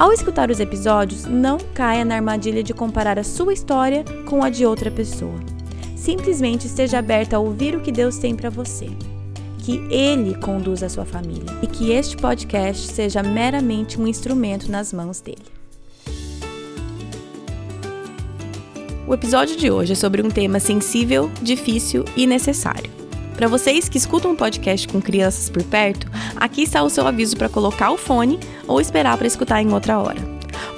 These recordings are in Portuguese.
Ao escutar os episódios, não caia na armadilha de comparar a sua história com a de outra pessoa. Simplesmente esteja aberta a ouvir o que Deus tem para você. Que Ele conduza a sua família e que este podcast seja meramente um instrumento nas mãos dele. O episódio de hoje é sobre um tema sensível, difícil e necessário. Para vocês que escutam um podcast com crianças por perto, aqui está o seu aviso para colocar o fone ou esperar para escutar em outra hora.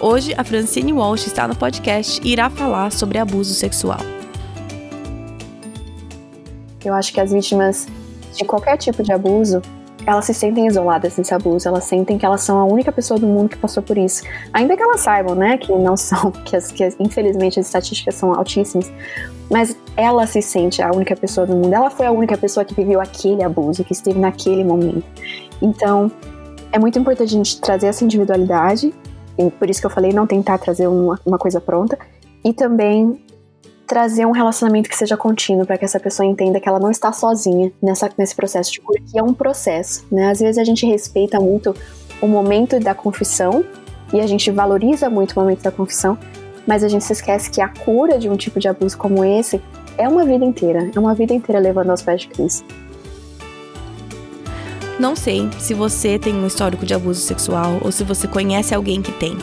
Hoje, a Francine Walsh está no podcast e irá falar sobre abuso sexual. Eu acho que as vítimas de qualquer tipo de abuso elas se sentem isoladas nesse abuso, elas sentem que elas são a única pessoa do mundo que passou por isso. Ainda que elas saibam, né, que não são, que, as, que infelizmente as estatísticas são altíssimas, mas ela se sente a única pessoa do mundo. Ela foi a única pessoa que viveu aquele abuso, que esteve naquele momento. Então, é muito importante a gente trazer essa individualidade, e por isso que eu falei não tentar trazer uma, uma coisa pronta, e também trazer um relacionamento que seja contínuo para que essa pessoa entenda que ela não está sozinha nessa, nesse processo de cura, que é um processo, né? Às vezes a gente respeita muito o momento da confissão e a gente valoriza muito o momento da confissão, mas a gente se esquece que a cura de um tipo de abuso como esse é uma vida inteira, é uma vida inteira levando aos pés de Cristo. Não sei se você tem um histórico de abuso sexual ou se você conhece alguém que tem.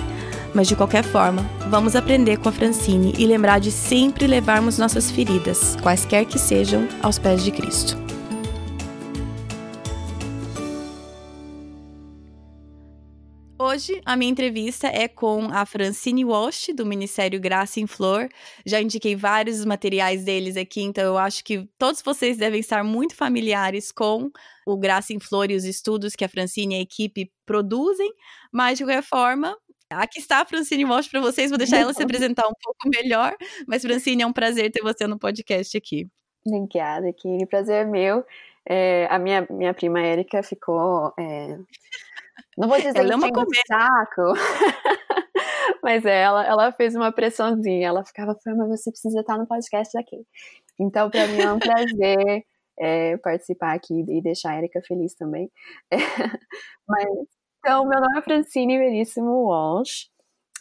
Mas de qualquer forma, vamos aprender com a Francine e lembrar de sempre levarmos nossas feridas, quaisquer que sejam, aos pés de Cristo. Hoje a minha entrevista é com a Francine Walsh, do Ministério Graça em Flor. Já indiquei vários materiais deles aqui, então eu acho que todos vocês devem estar muito familiares com o Graça em Flor e os estudos que a Francine e a equipe produzem. Mas, de qualquer forma, Aqui está a Francine Walsh para vocês, vou deixar ela se apresentar um pouco melhor, mas Francine, é um prazer ter você no podcast aqui. Obrigada, que prazer é meu. É, a minha, minha prima Érica ficou. É... Não vou dizer ela é uma saco, mas ela, ela fez uma pressãozinha. Ela ficava falando, mas você precisa estar no podcast aqui. Então, para mim é um prazer é, participar aqui e deixar a Erika feliz também. É, mas então, meu nome é Francine Veríssimo Walsh.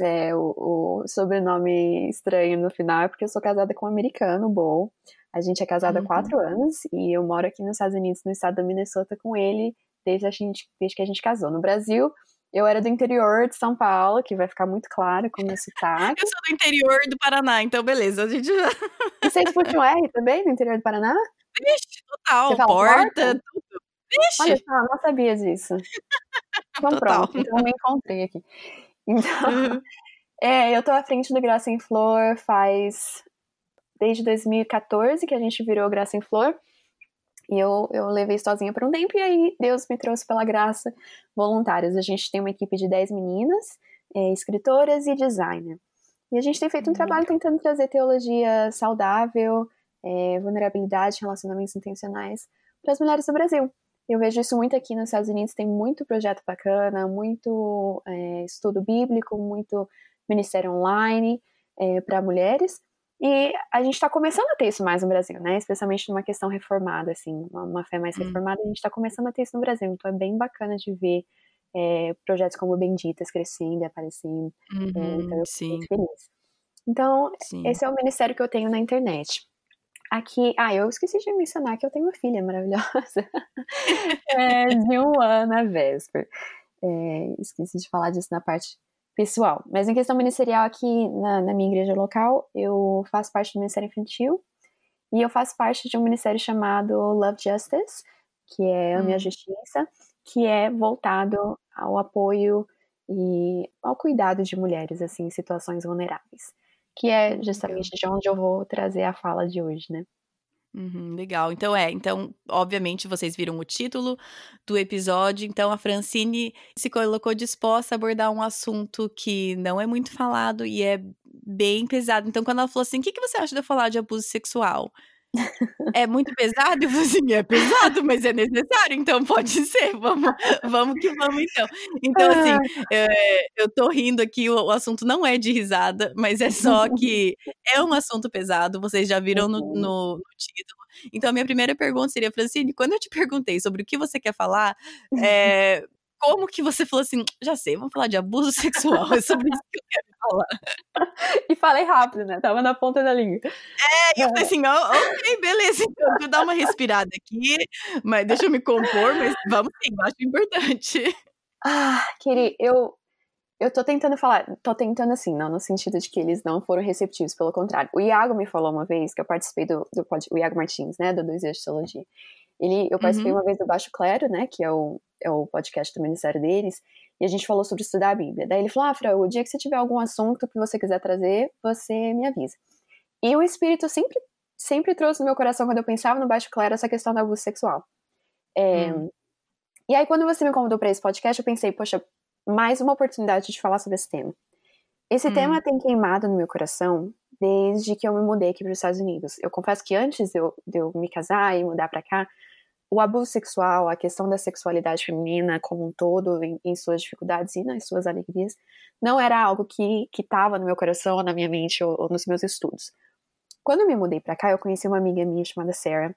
É, o, o, sobrenome estranho no final é porque eu sou casada com um americano, Bo. A gente é casada uhum. há quatro anos e eu moro aqui nos Estados Unidos, no estado da Minnesota, com ele desde, a gente, desde que a gente casou. No Brasil, eu era do interior de São Paulo, que vai ficar muito claro com o meu sotaque. Eu sou do interior do Paraná, então beleza, a gente já... Você puxa um R também, do interior do Paraná? Vixe, total, porta, porta, tudo. Vixe! Olha só, não sabia disso. Então Total. pronto, então me encontrei aqui. Então, uhum. é, eu tô à frente do Graça em Flor faz desde 2014 que a gente virou Graça em Flor. E eu, eu levei sozinha por um tempo e aí Deus me trouxe pela graça voluntários. A gente tem uma equipe de 10 meninas, é, escritoras e designer. E a gente tem feito um trabalho tentando trazer teologia saudável, é, vulnerabilidade, relacionamentos intencionais para as mulheres do Brasil. Eu vejo isso muito aqui nos Estados Unidos, tem muito projeto bacana, muito é, estudo bíblico, muito ministério online é, para mulheres. E a gente está começando a ter isso mais no Brasil, né? Especialmente numa questão reformada, assim, uma, uma fé mais hum. reformada, a gente está começando a ter isso no Brasil. Então é bem bacana de ver é, projetos como Benditas crescendo e aparecendo. É, uhum, então eu fico muito feliz. Então, sim. esse é o ministério que eu tenho na internet. Aqui, ah, eu esqueci de mencionar que eu tenho uma filha maravilhosa, é, de um ano a véspera. É, esqueci de falar disso na parte pessoal. Mas em questão ministerial aqui na, na minha igreja local, eu faço parte do Ministério Infantil e eu faço parte de um ministério chamado Love Justice, que é a minha hum. justiça, que é voltado ao apoio e ao cuidado de mulheres assim em situações vulneráveis, que é justamente de onde eu vou trazer a fala de hoje, né? Uhum, legal. Então é, então, obviamente, vocês viram o título do episódio. Então, a Francine se colocou disposta a abordar um assunto que não é muito falado e é bem pesado. Então, quando ela falou assim: o que, que você acha de eu falar de abuso sexual? É muito pesado? Eu falei assim, é pesado, mas é necessário, então pode ser, vamos, vamos que vamos então. Então, assim, é, eu tô rindo aqui, o, o, assunto não é de risada, mas é só que é um assunto pesado, vocês já viram no, no, no título. Então, a minha primeira pergunta seria, Francine, quando eu te perguntei sobre o que você quer falar, é, como que você falou assim, já sei, vamos falar de abuso sexual, é sobre isso que eu quero falar. E falei rápido, né? Tava na ponta da língua. É, e eu falei assim, oh, ok, beleza, então vou dar uma respirada aqui, mas deixa eu me compor, mas vamos sim, eu acho importante. Ah, Kiri, eu, eu tô tentando falar, tô tentando assim, não no sentido de que eles não foram receptivos, pelo contrário. O Iago me falou uma vez, que eu participei do, do o Iago Martins, né, do Dois de Teologia. Ele, eu participei uhum. uma vez do Baixo Clero, né, que é o, é o podcast do ministério deles, e a gente falou sobre estudar a Bíblia. Daí ele falou, ah, Fra, o dia que você tiver algum assunto que você quiser trazer, você me avisa. E o Espírito sempre, sempre trouxe no meu coração, quando eu pensava no Baixo Clero, essa questão do abuso sexual. É, hum. E aí, quando você me convidou para esse podcast, eu pensei, poxa, mais uma oportunidade de falar sobre esse tema. Esse hum. tema tem queimado no meu coração desde que eu me mudei aqui para os Estados Unidos. Eu confesso que antes de eu, de eu me casar e mudar para cá, o abuso sexual, a questão da sexualidade feminina como um todo, em, em suas dificuldades e nas suas alegrias, não era algo que estava no meu coração, na minha mente ou, ou nos meus estudos. Quando eu me mudei para cá, eu conheci uma amiga minha chamada Sarah,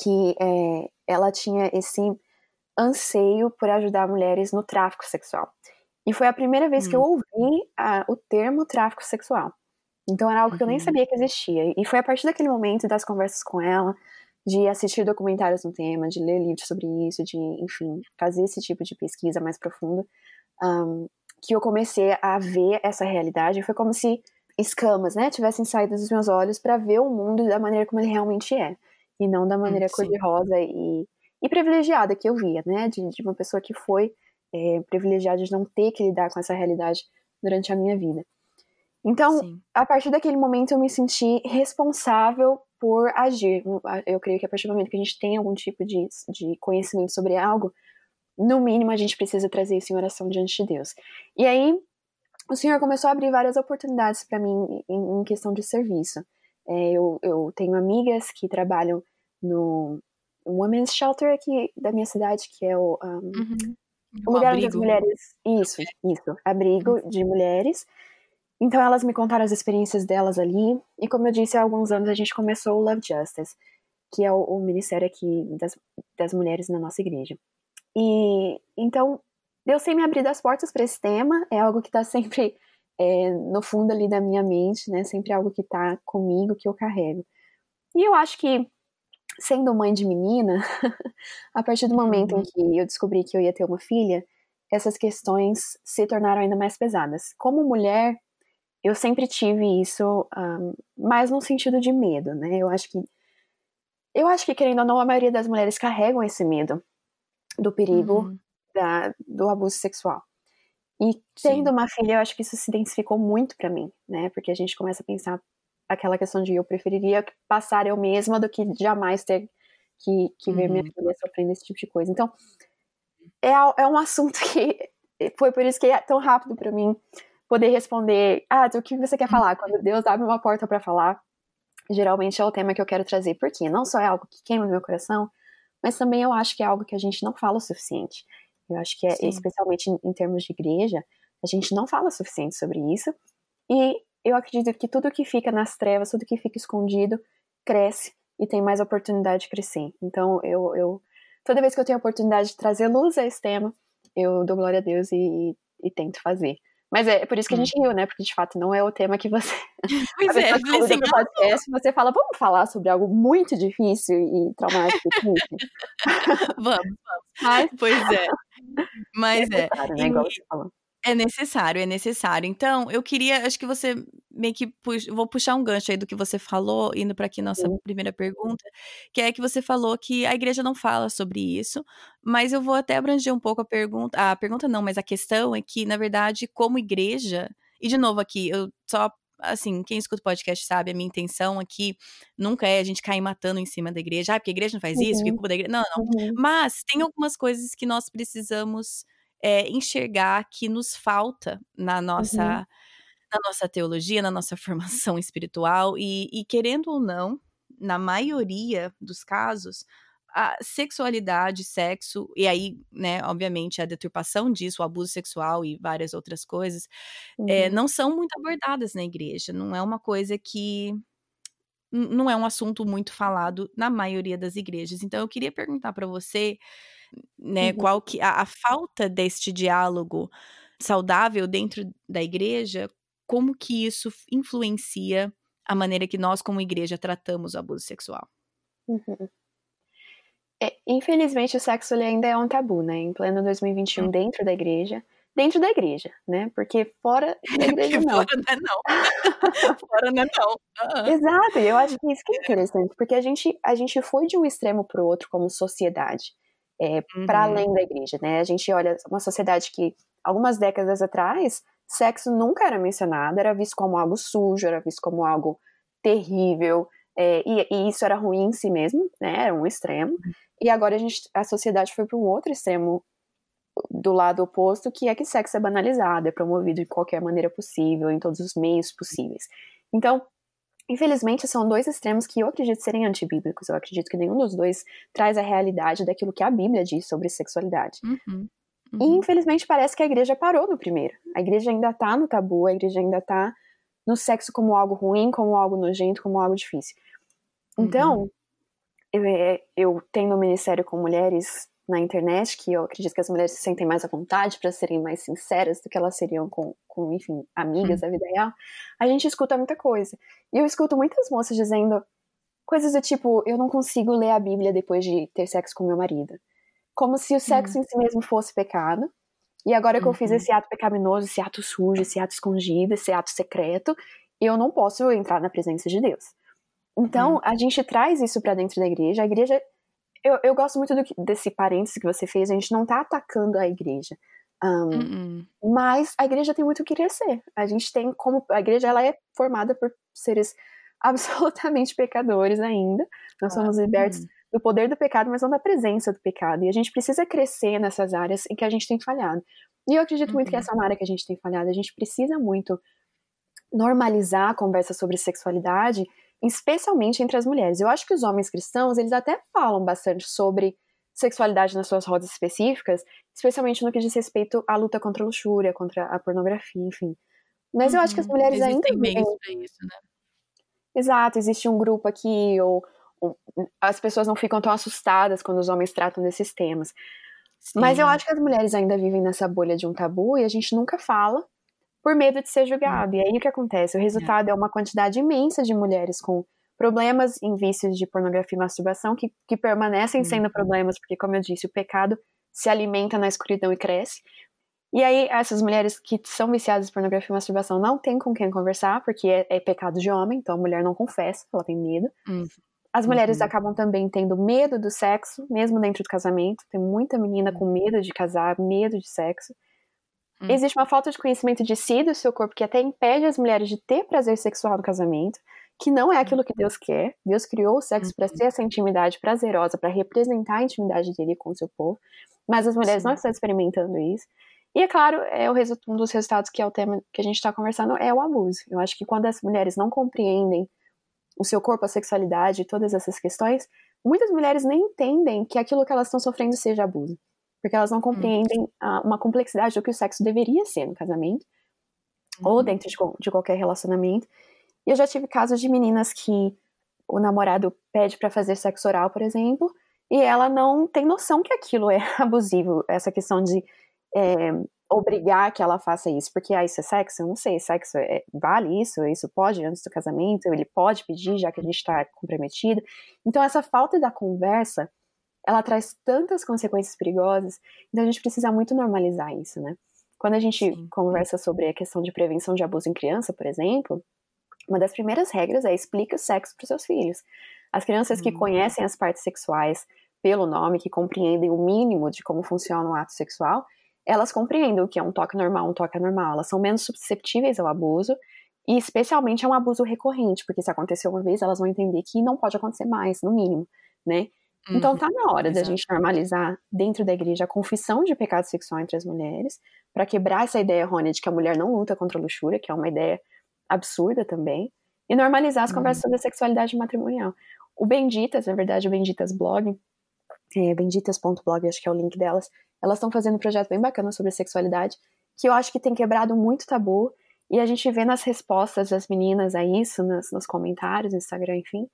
que é, ela tinha esse anseio por ajudar mulheres no tráfico sexual. E foi a primeira vez que eu hum. ouvi a, o termo tráfico sexual. Então era algo que eu nem uhum. sabia que existia. E foi a partir daquele momento das conversas com ela, de assistir documentários no tema, de ler livros sobre isso, de, enfim, fazer esse tipo de pesquisa mais profunda, um, que eu comecei a ver essa realidade. Foi como se escamas, né, tivessem saído dos meus olhos para ver o mundo da maneira como ele realmente é, e não da maneira cor-de-rosa e, e, privilegiada que eu via, né, de, de uma pessoa que foi é, privilegiada de não ter que lidar com essa realidade durante a minha vida. Então, Sim. a partir daquele momento, eu me senti responsável por agir. Eu creio que a partir do momento que a gente tem algum tipo de, de conhecimento sobre algo, no mínimo a gente precisa trazer isso em oração diante de Deus. E aí, o Senhor começou a abrir várias oportunidades para mim em, em, questão de serviço. É, eu, eu tenho amigas que trabalham no Women's Shelter aqui da minha cidade, que é o, um, uhum. o lugar onde as mulheres. Isso, isso. Abrigo uhum. de mulheres. Então elas me contaram as experiências delas ali, e como eu disse, há alguns anos a gente começou o Love Justice, que é o, o ministério aqui das, das mulheres na nossa igreja. E então Deus tem me abrido as portas para esse tema, é algo que está sempre é, no fundo ali da minha mente, né? Sempre algo que está comigo, que eu carrego. E eu acho que, sendo mãe de menina, a partir do momento uhum. em que eu descobri que eu ia ter uma filha, essas questões se tornaram ainda mais pesadas. Como mulher, eu sempre tive isso, um, mais no sentido de medo, né? Eu acho que, eu acho que querendo ou não, a maioria das mulheres carregam esse medo do perigo uhum. da, do abuso sexual. E tendo Sim. uma filha, eu acho que isso se intensificou muito para mim, né? Porque a gente começa a pensar aquela questão de eu preferiria passar eu mesma do que jamais ter que, que ver minha uhum. filha sofrendo esse tipo de coisa. Então, é, é um assunto que foi por isso que é tão rápido para mim poder responder, ah, o que você quer falar? Quando Deus abre uma porta para falar, geralmente é o tema que eu quero trazer, porque não só é algo que queima no meu coração, mas também eu acho que é algo que a gente não fala o suficiente. Eu acho que é, Sim. especialmente em, em termos de igreja, a gente não fala o suficiente sobre isso, e eu acredito que tudo que fica nas trevas, tudo que fica escondido, cresce e tem mais oportunidade de crescer. Então, eu, eu toda vez que eu tenho a oportunidade de trazer luz a esse tema, eu dou glória a Deus e, e, e tento fazer. Mas é por isso que a gente riu, né? Porque de fato não é o tema que você. Pois é, assim, podcast, você fala, vamos falar sobre algo muito difícil e traumático. vamos, vamos. Mas... Pois é. Mas é. é. Claro, né, e... É necessário, é necessário. Então, eu queria, acho que você meio que puxa, vou puxar um gancho aí do que você falou, indo para aqui nossa Sim. primeira pergunta, que é que você falou que a igreja não fala sobre isso, mas eu vou até abranger um pouco a pergunta, a pergunta não, mas a questão é que, na verdade, como igreja, e de novo aqui, eu só assim, quem escuta o podcast sabe, a minha intenção aqui nunca é a gente cair matando em cima da igreja. Ah, porque a igreja não faz isso, porque uhum. culpa da igreja. Não, não. Uhum. Mas tem algumas coisas que nós precisamos é, enxergar que nos falta na nossa, uhum. na nossa teologia, na nossa formação espiritual. E, e querendo ou não, na maioria dos casos, a sexualidade, sexo, e aí, né, obviamente, a deturpação disso, o abuso sexual e várias outras coisas, uhum. é, não são muito abordadas na igreja. Não é uma coisa que. Não é um assunto muito falado na maioria das igrejas. Então, eu queria perguntar para você, né, uhum. qual que. A, a falta deste diálogo saudável dentro da igreja, como que isso influencia a maneira que nós, como igreja, tratamos o abuso sexual? Uhum. É, infelizmente, o sexo ainda é um tabu, né? Em pleno 2021, hum. dentro da igreja. Dentro da igreja, né? Porque fora da igreja não. fora não é não. fora não é não. Exato, e eu acho que isso que é interessante, porque a gente, a gente foi de um extremo para o outro como sociedade, é, uhum. para além da igreja, né? A gente olha uma sociedade que, algumas décadas atrás, sexo nunca era mencionado, era visto como algo sujo, era visto como algo terrível, é, e, e, isso era ruim em si mesmo, né? Era um extremo. Uhum. E agora a, gente, a sociedade foi para um outro extremo do lado oposto, que é que sexo é banalizado, é promovido de qualquer maneira possível, em todos os meios possíveis. Então, infelizmente, são dois extremos que eu acredito serem antibíblicos. Eu acredito que nenhum dos dois traz a realidade daquilo que a Bíblia diz sobre sexualidade. Uhum. Uhum. E, infelizmente, parece que a igreja parou no primeiro. A igreja ainda tá no tabu, a igreja ainda tá no sexo como algo ruim, como algo nojento, como algo difícil. Então, uhum eu, é, eu tenho um ministério com mulheres na internet, que eu acredito que as mulheres se sentem mais à vontade para serem mais sinceras do que elas seriam com, com enfim, amigas da vida real, a gente escuta muita coisa. E eu escuto muitas moças dizendo coisas do tipo: eu não consigo ler a Bíblia depois de ter sexo com meu marido. Como se o sexo uhum. em si mesmo fosse pecado. E agora que eu fiz uhum. esse ato pecaminoso, esse ato sujo, esse ato escondido, esse ato secreto, eu não posso entrar na presença de Deus. Então, hum. a gente traz isso para dentro da igreja. A igreja. Eu, eu gosto muito do, desse parênteses que você fez, a gente não tá atacando a igreja. Um, hum, hum. Mas a igreja tem muito o que crescer. A gente tem como. A igreja ela é formada por seres absolutamente pecadores ainda. Nós ah, somos libertos hum. do poder do pecado, mas não da presença do pecado. E a gente precisa crescer nessas áreas em que a gente tem falhado. E eu acredito muito que uhum. essa é uma área que a gente tem falhado. A gente precisa muito normalizar a conversa sobre sexualidade especialmente entre as mulheres. Eu acho que os homens cristãos, eles até falam bastante sobre sexualidade nas suas rodas específicas, especialmente no que diz respeito à luta contra a luxúria, contra a pornografia, enfim. Mas uhum, eu acho que as uhum. mulheres ainda meios para isso, né? Exato, existe um grupo aqui ou, ou, as pessoas não ficam tão assustadas quando os homens tratam desses temas. Sim. Mas eu acho que as mulheres ainda vivem nessa bolha de um tabu e a gente nunca fala por medo de ser julgado. E aí o que acontece? O resultado é, é uma quantidade imensa de mulheres com problemas em vícios de pornografia e masturbação que, que permanecem sendo uhum. problemas, porque, como eu disse, o pecado se alimenta na escuridão e cresce. E aí, essas mulheres que são viciadas em pornografia e masturbação não têm com quem conversar, porque é, é pecado de homem, então a mulher não confessa, ela tem medo. Uhum. As mulheres uhum. acabam também tendo medo do sexo, mesmo dentro do casamento. Tem muita menina com medo de casar, medo de sexo. Hum. Existe uma falta de conhecimento de si e do seu corpo que até impede as mulheres de ter prazer sexual no casamento, que não é aquilo que Deus quer. Deus criou o sexo para uhum. ser essa intimidade prazerosa, para representar a intimidade dele com o seu povo, mas as mulheres Sim. não estão experimentando isso. E é claro, é o um dos resultados que é o tema que a gente está conversando é o abuso. Eu acho que quando as mulheres não compreendem o seu corpo, a sexualidade, todas essas questões, muitas mulheres nem entendem que aquilo que elas estão sofrendo seja abuso porque elas não hum. compreendem a, uma complexidade do que o sexo deveria ser no casamento uhum. ou dentro de, de, qualquer relacionamento. E eu já tive casos de meninas que o namorado pede para fazer sexo oral, por exemplo, e ela não tem noção que aquilo é abusivo, essa questão de é, obrigar que ela faça isso, porque ah, isso é sexo? Eu não sei, sexo é, vale isso? Isso pode antes do casamento? Ele pode pedir, já que a gente está comprometido? Então, essa falta da conversa ela traz tantas consequências perigosas, então a gente precisa muito normalizar isso, né? Quando a gente Sim. conversa sobre a questão de prevenção de abuso em criança, por exemplo, uma das primeiras regras é explique o sexo para os seus filhos. As crianças que hum. conhecem as partes sexuais pelo nome, que compreendem o mínimo de como funciona o ato sexual, elas compreendem o que é um toque normal, um toque anormal. Elas são menos susceptíveis ao abuso e especialmente a um abuso recorrente, porque se aconteceu uma vez, elas vão entender que não pode acontecer mais, no mínimo, né? Então tá na hora da gente normalizar dentro da igreja a confissão de pecado sexual entre as mulheres, para quebrar essa ideia errônea de que a mulher não luta contra a luxúria, que é uma ideia absurda também, e normalizar as uhum. conversas sobre a sexualidade matrimonial. O Benditas, na verdade, o Benditas Blog, é, benditas.blog, acho que é o link delas, elas estão fazendo um projeto bem bacana sobre sexualidade, que eu acho que tem quebrado muito tabu, e a gente vê nas respostas das meninas a isso, nos, nos comentários, no Instagram, enfim,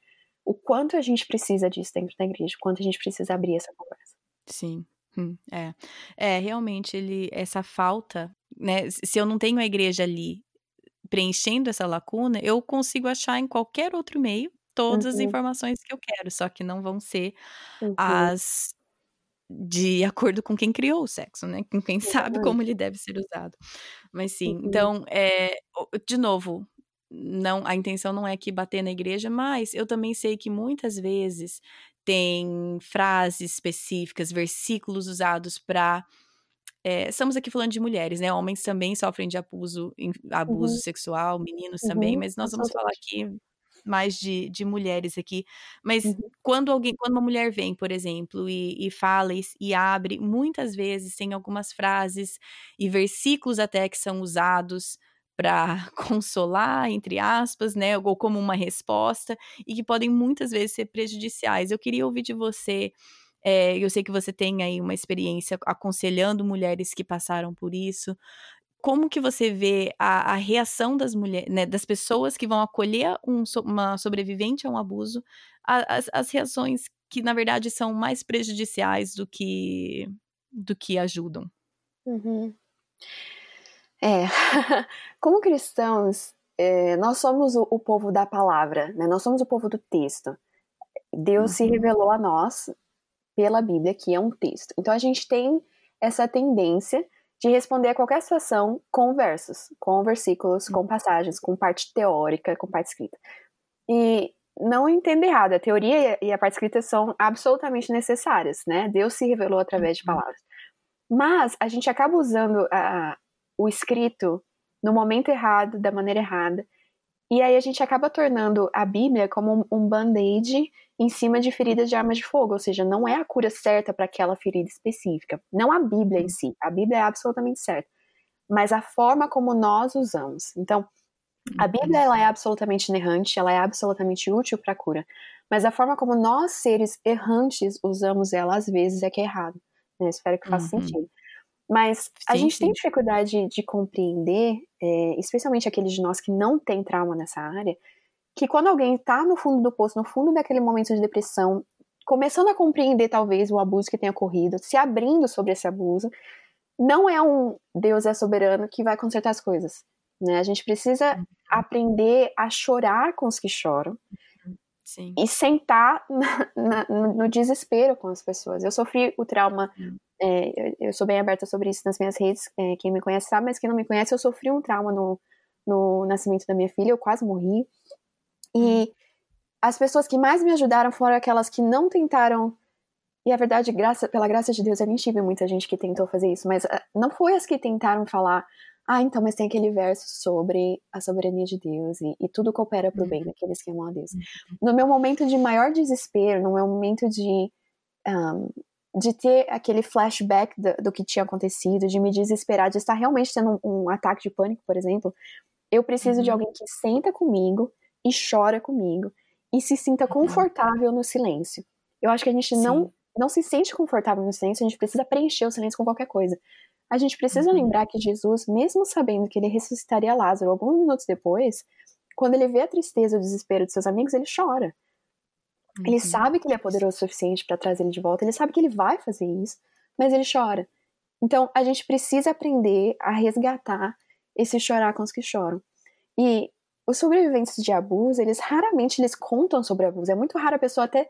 o quanto a gente precisa disso dentro da igreja, o quanto a gente precisa abrir essa conversa. Sim. Hum, é. é, realmente, ele, essa falta, né? Se eu não tenho a igreja ali preenchendo essa lacuna, eu consigo achar em qualquer outro meio todas uhum. as informações que eu quero, só que não vão ser uhum. as de acordo com quem criou o sexo, né? Com quem sabe como ele deve ser usado. Mas sim, uhum. então, é, de novo, não, a intenção não é que bater na igreja, mas eu também sei que muitas vezes tem frases específicas, versículos usados para é, estamos aqui falando de mulheres, né? Homens também sofrem de abuso, abuso uhum. sexual, meninos uhum. também, mas nós vamos falar aqui mais de, de mulheres aqui. Mas uhum. quando alguém, quando uma mulher vem, por exemplo, e, e fala e, e, abre, muitas vezes tem algumas frases e versículos até que são usados para consolar, entre aspas, né, ou como uma resposta, e que podem muitas vezes ser prejudiciais. Eu queria ouvir de você. É, eu sei que você tem aí uma experiência aconselhando mulheres que passaram por isso. Como que você vê a, a reação das mulheres, né, das pessoas que vão acolher um, uma sobrevivente a um abuso, a, as, as reações que na verdade são mais prejudiciais do que do que ajudam? Uhum. É, como cristãos, é, nós somos o, o, povo da palavra, né? nós somos o povo do texto. Deus uhum. se revelou a nós pela Bíblia, que é um texto. Então a gente tem essa tendência de responder a qualquer situação com versos, com versículos, com uhum. passagens, com parte teórica, com parte escrita. E não entenda errado, a teoria e a parte escrita são absolutamente necessárias, né? Deus se revelou através de uhum. palavras. Mas a gente acaba usando a, o escrito no momento errado, da maneira errada. E aí a gente acaba tornando a Bíblia como um, band-aid em cima de feridas de armas de fogo, ou seja, não é a cura certa para aquela ferida específica. Não a Bíblia em si, a Bíblia é absolutamente certa, mas a forma como nós usamos. Então, a Bíblia ela é absolutamente inerrante, ela é absolutamente útil para a cura, mas a forma como nós, seres errantes, usamos ela às vezes é que é errado. Né? Espero que faça uhum. sentido. Mas a gente sim. tem dificuldade de compreender, é, especialmente aqueles de nós que não têm trauma nessa área, que quando alguém está no fundo do poço, no fundo daquele momento de depressão, começando a compreender talvez o abuso que tenha ocorrido, se abrindo sobre esse abuso, não é um Deus é soberano que vai consertar as coisas. Né? A gente precisa uhum. aprender a chorar com os que choram e sentar na, na, no desespero com as pessoas. Eu sofri o trauma é, eu sou bem aberta sobre isso nas minhas redes, é, quem me conhece sabe, mas quem não me conhece, eu sofri um trauma no, no nascimento da minha filha, eu quase morri. E as pessoas que mais me ajudaram foram aquelas que não tentaram. E a verdade, graça, pela graça de Deus, eu nem tive muita gente que tentou fazer isso, mas uh, não foi as que tentaram falar, ah, então, mas tem aquele verso sobre a soberania de Deus e, e tudo coopera para o bem uhum. daqueles que amam a Deus. Uhum. No meu momento de maior desespero, no meu momento de um, de ter aquele flashback do, do, que tinha acontecido, de me desesperar, de estar realmente tendo um, um ataque de pânico, por exemplo, eu preciso uhum. de alguém que senta comigo e chora comigo e se sinta uhum. confortável no silêncio. Eu acho que a gente não, não se sente confortável no silêncio, a gente precisa preencher o silêncio com qualquer coisa. A gente precisa uhum. lembrar que Jesus, mesmo sabendo que ele ressuscitaria Lázaro alguns minutos depois, quando ele vê a tristeza e o desespero de seus amigos, ele chora. Uhum. Ele sabe que ele é poderoso o suficiente para trazer ele de volta, ele sabe que ele vai fazer isso, mas ele chora. Então, a gente precisa aprender a resgatar esse chorar com os que choram. E os sobreviventes de abuso, eles raramente eles contam sobre abuso. É muito raro a pessoa até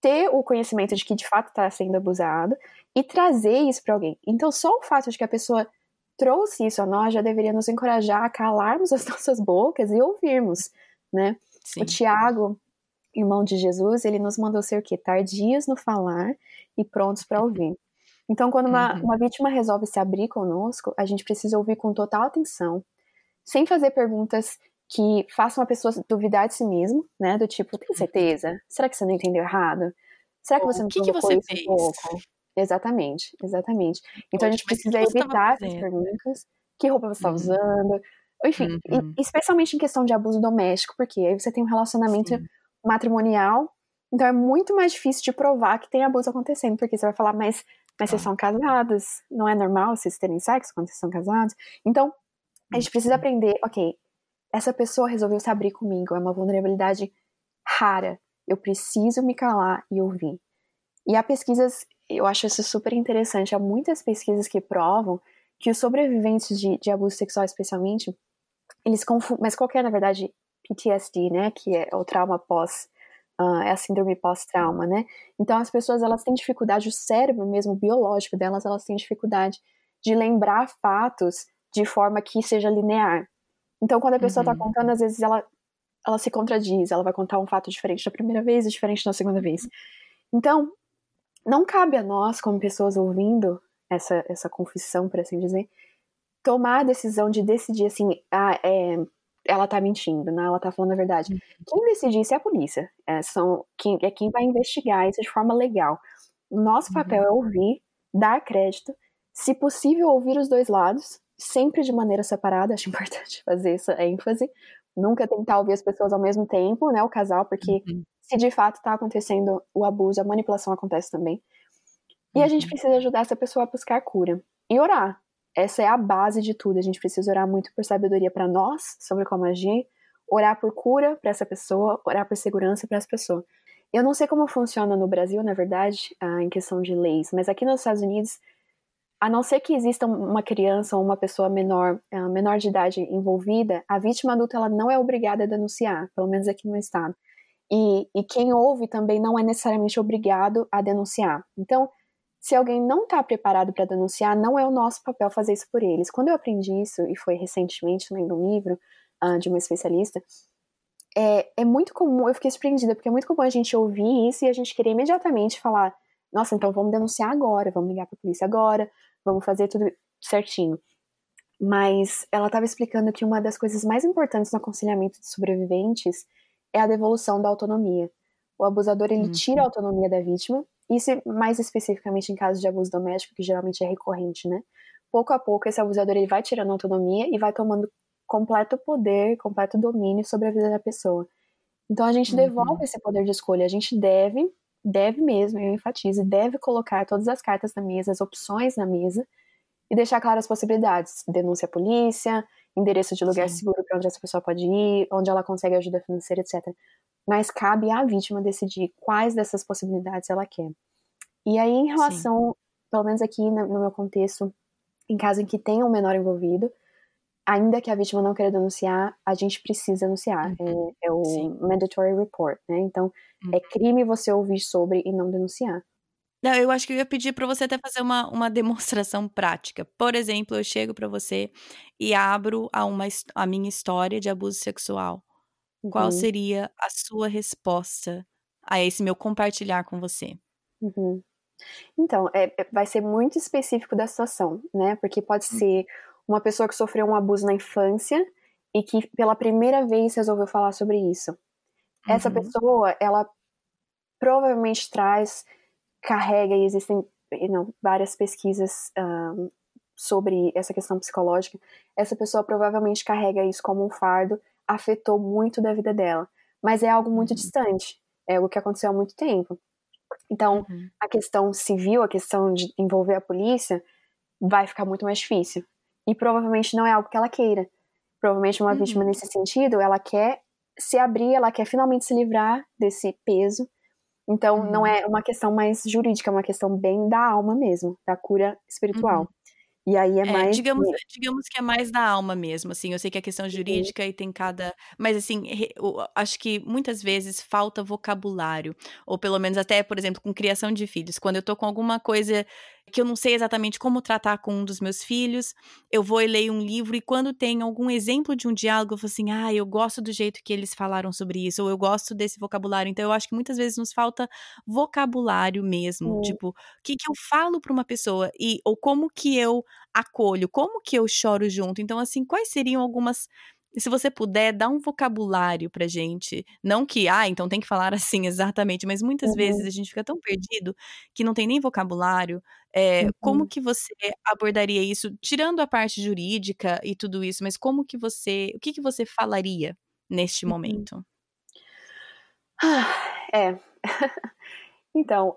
ter o conhecimento de que de fato está sendo abusado e trazer isso para alguém. Então, só o fato de que a pessoa trouxe isso a nós já deveria nos encorajar a calarmos as nossas bocas e ouvirmos, né? Sim. O Tiago, irmão de Jesus, ele nos mandou ser o quê? Tardios no falar e prontos para ouvir. Então, quando uma, uhum. uma vítima resolve se abrir conosco, a gente precisa ouvir com total atenção, sem fazer perguntas que façam a pessoa duvidar de si mesmo, né? Do tipo, tem uhum. certeza? Será que você não entendeu errado? Será que você não o que, que você fez? Um pouco? Exatamente, exatamente. Então Poxa, a gente precisa evitar essas perguntas. Que roupa você está uhum. usando? Enfim, uhum. especialmente em questão de abuso doméstico, porque aí você tem um relacionamento Sim. Matrimonial, então é muito mais difícil de provar que tem abuso acontecendo, porque você vai falar, mas, mas vocês são casados, não é normal vocês terem sexo quando vocês são casados? Então, a gente precisa aprender, ok, essa pessoa resolveu se abrir comigo, é uma vulnerabilidade rara, eu preciso me calar e ouvir. E há pesquisas, eu acho isso super interessante, há muitas pesquisas que provam que os sobreviventes de, de abuso sexual, especialmente, eles confundem, mas qual que é, na verdade, PTSD, né, que é o trauma pós, uh, é a síndrome pós-trauma, né, então as pessoas, elas têm dificuldade, o cérebro mesmo, biológico delas, elas têm dificuldade de lembrar fatos de forma que seja linear. Então, quando a pessoa está uhum. contando, às vezes ela, ela se contradiz, ela vai contar um fato diferente da primeira vez e diferente da segunda vez. Então, não cabe a nós, como pessoas ouvindo essa, essa confissão, por assim dizer, tomar a decisão de decidir assim, ah, é, ela tá mentindo, né? ela tá falando a verdade. Uhum. Quem decide isso é a polícia, é, são, quem, é quem vai investigar isso de forma legal. Nosso uhum. papel uhum. é ouvir, dar crédito, se possível ouvir os dois lados, sempre de maneira separada, acho importante fazer essa ênfase, nunca tentar ouvir as pessoas ao mesmo tempo, né, o casal, porque uhum. se de fato está acontecendo o abuso, a manipulação acontece também. E a gente uhum. precisa ajudar essa pessoa a buscar cura e orar. Essa é a base de tudo. A gente precisa orar muito por sabedoria para nós sobre como agir, orar por cura para essa pessoa, orar por segurança para essa pessoa. Eu não sei como funciona no Brasil, na verdade, ah, em questão de leis, mas aqui nos Estados Unidos, a não ser que exista uma criança ou uma pessoa menor, ah, menor de idade envolvida, a vítima adulta ela não é obrigada a denunciar, pelo menos aqui no estado. E, e quem ouve também não é necessariamente obrigado a denunciar. Então, se alguém não está preparado para denunciar, não é o nosso papel fazer isso por eles. Quando eu aprendi isso, e foi recentemente lendo um livro uh, de uma especialista, é, é muito comum, eu fiquei surpreendida, porque é muito comum a gente ouvir isso e a gente querer imediatamente falar: nossa, então vamos denunciar agora, vamos ligar para a polícia agora, vamos fazer tudo certinho. Mas ela estava explicando que uma das coisas mais importantes no aconselhamento de sobreviventes é a devolução da autonomia. O abusador ele uhum. tira a autonomia da vítima isso mais especificamente em casos de abuso doméstico, que geralmente é recorrente, né? Pouco a pouco esse abusador ele vai tirando autonomia e vai tomando completo poder, completo domínio sobre a vida da pessoa. Então a gente uhum. devolve esse poder de escolha. A gente deve, deve mesmo, eu enfatizo, deve colocar todas as cartas na mesa, as opções na mesa e deixar claras as possibilidades. Denúncia à polícia, endereço de lugar Sim. seguro para onde essa pessoa pode ir, onde ela consegue ajuda financeira, etc mas cabe à vítima decidir quais dessas possibilidades ela quer. E aí, em relação, Sim. pelo menos aqui no meu contexto, em caso em que tenha um menor envolvido, ainda que a vítima não queira denunciar, a gente precisa denunciar. Uhum. É, é, o Sim. mandatory report, né? Então, é uhum. é crime você ouvir sobre e não denunciar. Não, eu acho que eu ia pedir para você até fazer uma, uma demonstração prática. Por exemplo, eu chego para você e abro a, uma, a minha história de abuso sexual. Qual uhum. seria a sua resposta a esse meu compartilhar com você? Uhum. Então, é, é, vai ser muito específico da situação, né? Porque pode uhum. ser uma pessoa que sofreu um abuso na infância e que pela primeira vez resolveu falar sobre isso. Essa uhum. pessoa, ela provavelmente traz, carrega, e existem não, várias pesquisas um, sobre essa questão psicológica. Essa pessoa provavelmente carrega isso como um fardo afetou muito da vida dela. Mas é algo muito uhum. distante, é algo que aconteceu há muito tempo. Então, uhum. a questão civil, a questão de envolver a polícia, vai ficar muito mais difícil. E provavelmente não é algo que ela queira. Provavelmente uma uhum. vítima nesse sentido, ela quer se abrir, ela quer finalmente se livrar desse peso. Então, não uhum. é uma questão mais jurídica, é uma questão bem da alma mesmo, da cura espiritual. Uhum. E aí é, é mais. digamos, digamos que é mais da alma mesmo, assim. Eu sei que é questão jurídica Sim. e tem cada. Mas, assim, acho que muitas vezes falta vocabulário. Ou pelo menos até, por exemplo, com criação de filhos. Quando eu tô com alguma coisa que eu não sei exatamente como tratar com um dos meus filhos, eu vou e leio um livro e quando tem algum exemplo de um diálogo, eu falo assim: "Ah, eu gosto do jeito que eles falaram sobre isso", ou eu gosto desse vocabulário. Então eu acho que muitas vezes nos falta vocabulário mesmo, tipo, o que que eu falo para uma pessoa e ou como que eu acolho, como que eu choro junto. Então assim, quais seriam algumas e se você puder, dá um vocabulário pra gente. Não que, ah, então tem que falar assim exatamente, mas muitas uhum. vezes a gente fica tão perdido que não tem nem vocabulário. É, uhum. Como que você abordaria isso, tirando a parte jurídica e tudo isso, mas como que você, o que que você falaria neste uhum. momento? Ah, é. então,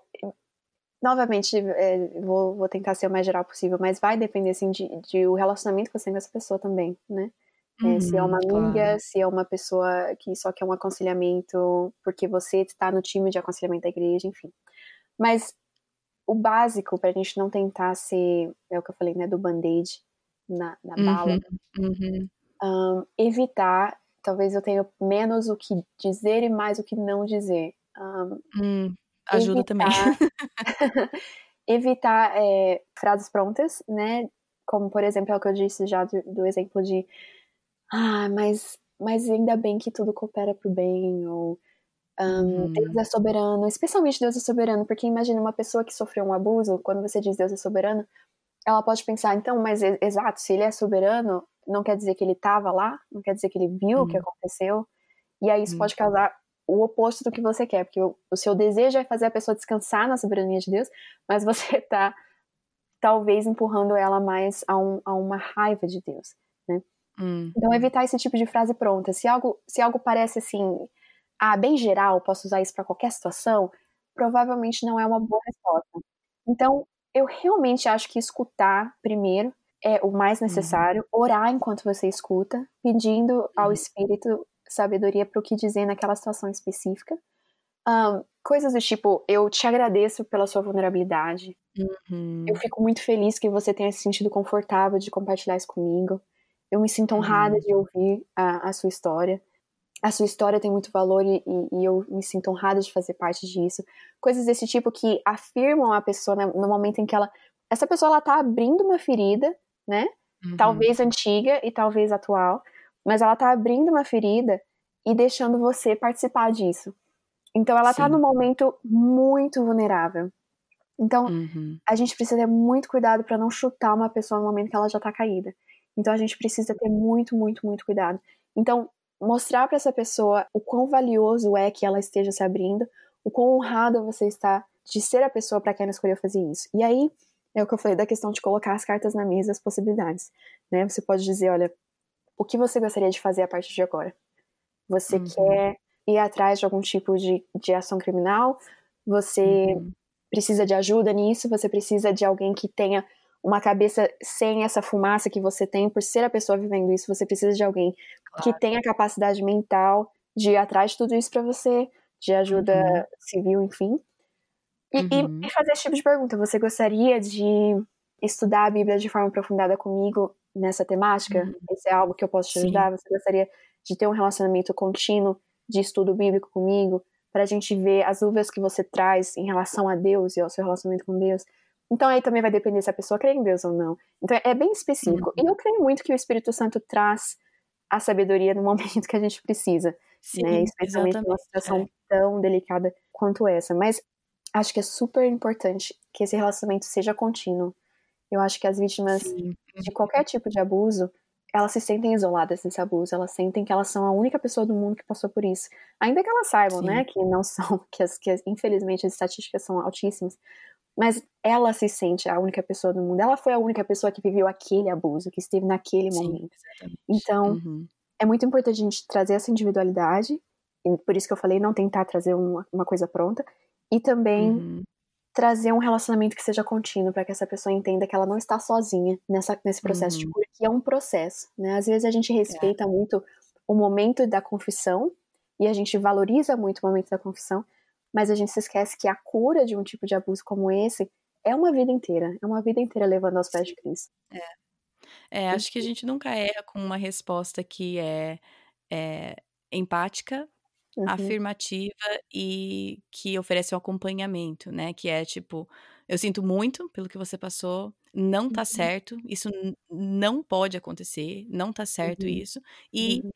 novamente, é, vou, vou tentar ser o mais geral possível, mas vai depender, assim, de, de o relacionamento que você tem com essa pessoa também, né? Uhum, se é uma uhum, amiga, claro. se é uma pessoa que só quer um aconselhamento porque você está no time de aconselhamento da igreja, enfim. Mas o básico para a gente não tentar ser, é o que eu falei, né, do band-aid na, na uhum, bala, uhum. Um, evitar, talvez eu tenha menos o que dizer e mais o que não dizer. Um, hum, ajuda evitar, também. evitar é, frases prontas, né? Como, por exemplo, é o que eu disse já do, do exemplo de ah, mas, mas ainda bem que tudo coopera pro bem, ou um, uhum. Deus é soberano, especialmente Deus é soberano, porque imagina uma pessoa que sofreu um abuso, quando você diz Deus é soberano, ela pode pensar, então, mas exato, se ele é soberano, não quer dizer que ele estava lá, não quer dizer que ele viu o que uhum. aconteceu, e aí isso uhum. pode causar o oposto do que você quer, porque o, o, seu desejo é fazer a pessoa descansar na soberania de Deus, mas você está talvez empurrando ela mais a, um, a uma raiva de Deus. Hum. Então, evitar esse tipo de frase pronta. Se algo, se algo parece assim, ah, bem geral, posso usar isso para qualquer situação, provavelmente não é uma boa resposta. Então, eu realmente acho que escutar primeiro é o mais uhum. necessário, uhum. orar enquanto você escuta, pedindo ao uhum. Espírito sabedoria para o que dizer naquela situação específica. Um, coisas do tipo, eu te agradeço pela sua vulnerabilidade. Uhum. Eu fico muito feliz que você tenha se sentido confortável de compartilhar isso comigo. Eu me sinto honrada uhum. de ouvir a, a, sua história. A sua história tem muito valor e, e, e, eu me sinto honrada de fazer parte disso. Coisas desse tipo que afirmam a pessoa né, no momento em que ela. Essa pessoa ela tá abrindo uma ferida, né? Uhum. Talvez antiga e talvez atual, mas ela tá abrindo uma ferida e deixando você participar disso. Então ela tá Sim. tá num momento muito vulnerável. Então, uhum. a gente precisa ter muito cuidado para não chutar uma pessoa no momento que ela já tá caída. Então a gente precisa ter muito, muito, muito cuidado. Então, mostrar para essa pessoa o quão valioso é que ela esteja se abrindo, o quão honrado você está de ser a pessoa para quem ela escolheu fazer isso. E aí, é o que eu falei da questão de colocar as cartas na mesa, as possibilidades. Né? Você pode dizer, olha, o que você gostaria de fazer a partir de agora? Você uhum. quer ir atrás de algum tipo de, de ação criminal? Você uhum. precisa de ajuda nisso? Você precisa de alguém que tenha uma cabeça sem essa fumaça que você tem por ser a pessoa vivendo isso. Você precisa de alguém claro. que tenha capacidade mental de ir atrás de tudo isso para você, de ajuda uhum. civil, enfim. E, uhum. e, fazer esse tipo de pergunta. Você gostaria de estudar a Bíblia de forma aprofundada comigo nessa temática? Uhum. Esse é algo que eu posso te ajudar? Sim. Você gostaria de ter um relacionamento contínuo de estudo bíblico comigo? Para a gente ver as dúvidas que você traz em relação a Deus e ao seu relacionamento com Deus. Então aí também vai depender se a pessoa crê em Deus ou não. Então é bem específico. Uhum. E eu creio muito que o Espírito Santo traz a sabedoria no momento que a gente precisa, Sim, né? Especialmente numa situação é. tão delicada quanto essa. Mas acho que é super importante que esse relacionamento seja contínuo. Eu acho que as vítimas Sim. de qualquer tipo de abuso, elas se sentem isoladas desse abuso, elas sentem que elas são a única pessoa do mundo que passou por isso. Ainda que elas saibam, Sim. né, que não são, que, as, que infelizmente as estatísticas são altíssimas, mas ela se sente a única pessoa do mundo. Ela foi a única pessoa que viveu aquele abuso, que esteve naquele Sim, momento. Exatamente. Então, uhum. é muito importante a gente trazer essa individualidade, e por isso que eu falei não tentar trazer uma, uma coisa pronta, e também uhum. trazer um relacionamento que seja contínuo, para que essa pessoa entenda que ela não está sozinha nessa, nesse processo uhum. de cura, que é um processo. Né? Às vezes a gente respeita é. muito o momento da confissão, e a gente valoriza muito o momento da confissão, mas a gente se esquece que a cura de um tipo de abuso como esse é uma vida inteira, é uma vida inteira levando aos pés de Cristo. É. é acho que a gente nunca erra com uma resposta que é, é empática, uhum. afirmativa e que oferece um acompanhamento, né? Que é tipo, eu sinto muito pelo que você passou, não tá uhum. certo, isso não pode acontecer, não tá certo uhum. isso, e uhum.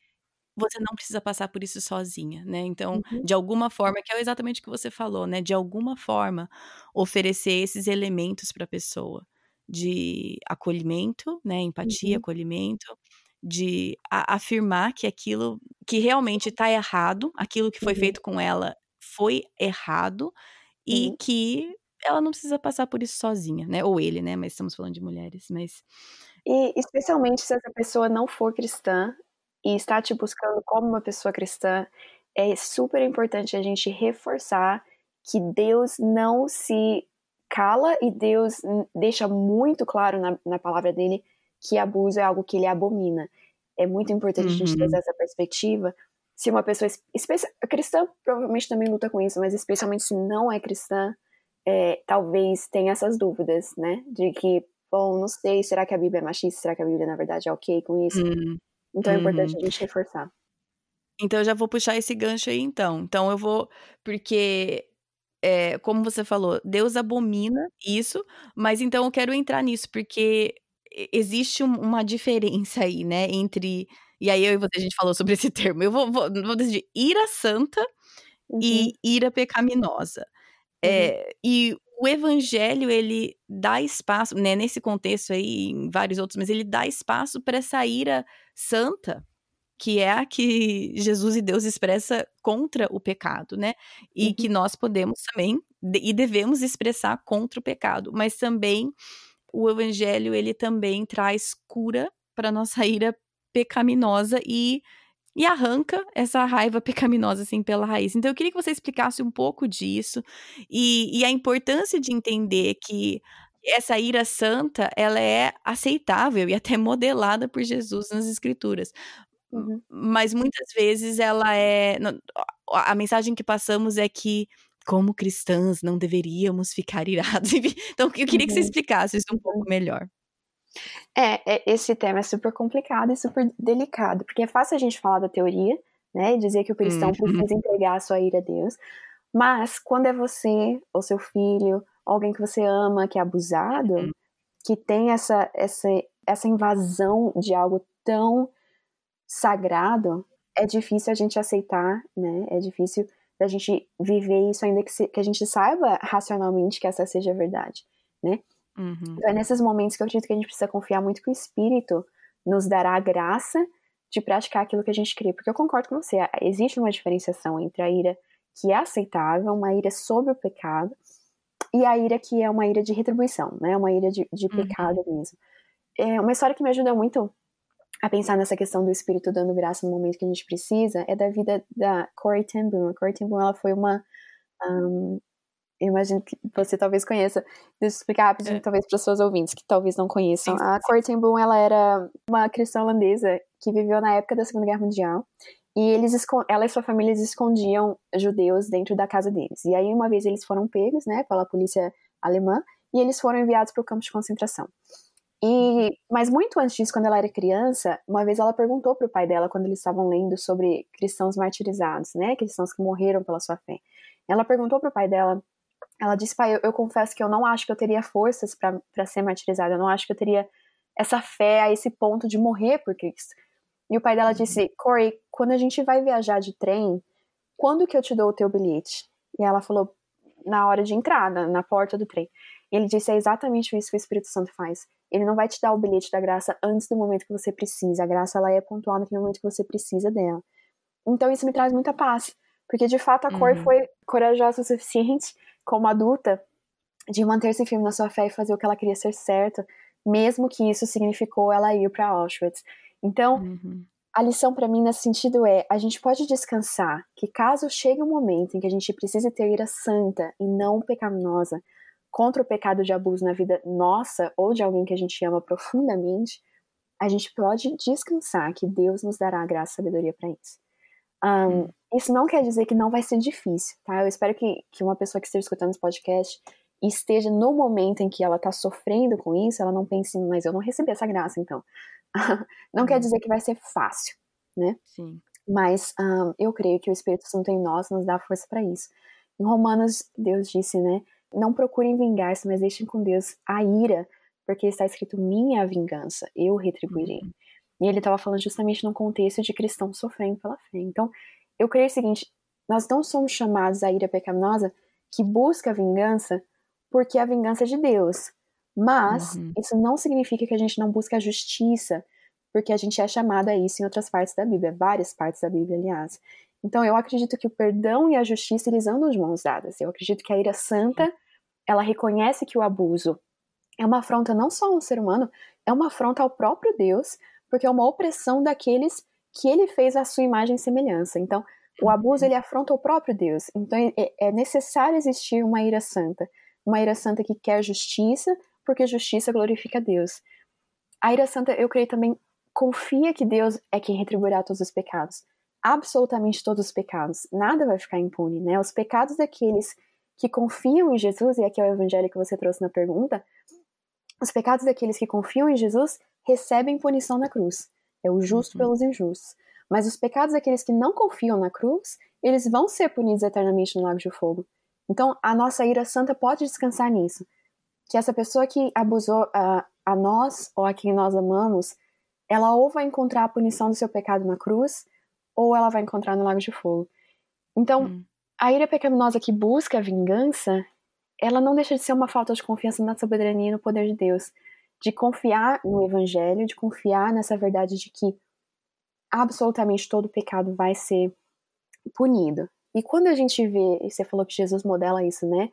Você não precisa passar por isso sozinha, né? Então, uhum. de alguma forma, que é exatamente o que você falou, né? De alguma forma, oferecer esses elementos para a pessoa de acolhimento, né? Empatia, uhum. acolhimento, de afirmar que aquilo que realmente está errado, aquilo que foi uhum. feito com ela foi errado e uhum. que ela não precisa passar por isso sozinha, né? Ou ele, né? Mas estamos falando de mulheres, mas e especialmente se essa pessoa não for cristã e está te buscando como uma pessoa cristã, é super importante a gente reforçar que Deus não se cala e Deus deixa muito claro na, na palavra dele que abuso é algo que ele abomina. É muito importante uhum. a gente trazer uhum. essa perspectiva. Se uma pessoa cristã provavelmente também luta com isso, mas especialmente se não é cristã, é, talvez tenha essas dúvidas, né? De que, bom, não sei, será que a Bíblia é machista? Será que a Bíblia, na verdade, é ok com isso? Uhum. Então é importante uhum. a gente reforçar. Então eu já vou puxar esse gancho aí, então. Então eu vou. Porque é, como você falou, Deus abomina isso, mas então eu quero entrar nisso, porque existe um, uma diferença aí, né, entre. E aí eu e você, a gente falou sobre esse termo. Eu vou, vou, vou decidir ira santa uhum. e ira pecaminosa. Uhum. É, e o evangelho, ele dá espaço, né, nesse contexto aí, em vários outros, mas ele dá espaço para essa ira santa, que é a que Jesus e Deus expressa contra o pecado, né? E uhum. que nós podemos também e devemos expressar contra o pecado, mas também o evangelho ele também traz cura para nossa ira pecaminosa e e arranca essa raiva pecaminosa assim pela raiz. Então eu queria que você explicasse um pouco disso e, e a importância de entender que essa ira santa ela é aceitável e até modelada por Jesus nas escrituras. Uhum. Mas muitas vezes ela é a mensagem que passamos é que como cristãs não deveríamos ficar irados. Então, eu queria que você uhum. explicasse isso um pouco melhor. É, é, esse tema é super complicado e super delicado, porque é fácil a gente falar da teoria, né, e dizer que o cristão uhum. precisa entregar a sua ira a Deus, mas quando é você, ou seu filho, alguém que você ama, que é abusado, uhum. que tem essa, essa, essa invasão de algo tão sagrado, é difícil a gente aceitar, né, é difícil da gente viver isso, ainda que, se, que a gente saiba racionalmente que essa seja a verdade, né? Uhum. Então é nesses momentos que eu acredito que a gente precisa confiar muito que o Espírito nos dará a graça de praticar aquilo que a gente crê. Porque eu concordo com você, existe uma diferenciação entre a ira que é aceitável, uma ira sobre o pecado, e a ira que é uma ira de retribuição, né? Uma ira de, de uhum. pecado mesmo. É uma história que me ajuda muito a pensar nessa questão do Espírito dando graça no momento que a gente precisa é da vida da Corey ten Boom. A Corey ten Boom, ela foi uma... Um, eu imagino que você talvez conheça. Deixa eu explicar rapidinho, é. talvez para as suas ouvintes que talvez não conheçam. Sim, sim. A Corey ten Boom, ela era uma cristã holandesa que viveu na época da Segunda Guerra Mundial. E eles, ela e sua família escondiam judeus dentro da casa deles. E aí, uma vez, eles foram pegos, né, pela polícia alemã, e eles foram enviados para o campo de concentração. E, mas muito antes disso, quando ela era criança, uma vez ela perguntou para o pai dela, quando eles estavam lendo sobre cristãos martirizados, né, cristãos que morreram pela sua fé. Ela perguntou para o pai dela, ela disse, pai, eu, eu, confesso que eu não acho que eu teria forças para ser martirizada, eu não acho que eu teria essa fé a esse ponto de morrer por Cristo. E o pai dela disse, Corey, quando a gente vai viajar de trem, quando que eu te dou o teu bilhete? E ela falou, na hora de entrada, na porta do trem. E ele disse, é exatamente isso que o Espírito Santo faz ele não vai te dar o bilhete da graça antes do momento que você precisa. A graça ela é pontual naquele momento que você precisa dela. Então isso me traz muita paz, porque de fato a uhum. cor foi corajosa o suficiente como adulta de manter-se firme na sua fé e fazer o que ela queria ser certo, mesmo que isso significou ela ir para Auschwitz. Então, uhum. a lição para mim nesse sentido é: a gente pode descansar que caso chegue um momento em que a gente precise ter ira santa e não pecaminosa, contra o pecado de abuso na vida nossa ou de alguém que a gente ama profundamente, a gente pode descansar que Deus nos dará a graça e sabedoria para isso. Um, isso não quer dizer que não vai ser difícil, tá? Eu espero que, que uma pessoa que esteja escutando esse podcast esteja no momento em que ela está sofrendo com isso, ela não pense, mas eu não recebi essa graça, então. não quer dizer que vai ser fácil, né? Sim. Mas um, eu creio que o Espírito Santo em nós nos dá força para isso. Em Romanos, Deus disse, né? não procurem vingar-se, mas deixem com Deus a ira, porque está escrito minha vingança, eu retribuirei. Uhum. E ele estava falando justamente num contexto de cristãos sofrendo pela fé. Então, eu creio o seguinte: nós não somos chamados à ira pecaminosa que busca vingança porque a vingança é de Deus. Mas uhum. isso não significa que a gente não busca a justiça, porque a gente é chamado a isso em outras partes da Bíblia, várias partes da Bíblia, aliás. Então eu acredito que o perdão e a justiça eles andam de mãos dadas. Eu acredito que a ira santa, ela reconhece que o abuso é uma afronta não só ao ser humano, é uma afronta ao próprio Deus, porque é uma opressão daqueles que ele fez à sua imagem e semelhança. Então, o abuso ele afronta o próprio Deus. Então, é, é necessário existir uma ira santa, uma ira santa que quer justiça, porque justiça glorifica Deus. A ira santa, eu creio também, confia que Deus é quem retribuirá todos os pecados. Absolutamente todos os pecados. Nada vai ficar impune, né? Os pecados daqueles que confiam em Jesus, e aqui é o evangelho que você trouxe na pergunta, os pecados daqueles que confiam em Jesus recebem punição na cruz. É o justo uhum. pelos injustos. Mas os pecados daqueles que não confiam na cruz, eles vão ser punidos eternamente no lago de fogo. Então, a nossa ira santa pode descansar nisso. Que essa pessoa que abusou a, a nós ou a quem nós amamos, ela ou vai encontrar a punição do seu pecado na cruz, ou ela vai encontrar no lago de fogo. Então, hum. a ira pecaminosa que busca a vingança, ela não deixa de ser uma falta de confiança na soberania e no poder de Deus, de confiar no evangelho, de confiar nessa verdade de que absolutamente todo pecado vai ser punido. E quando a gente vê, e você falou que Jesus modela isso, né?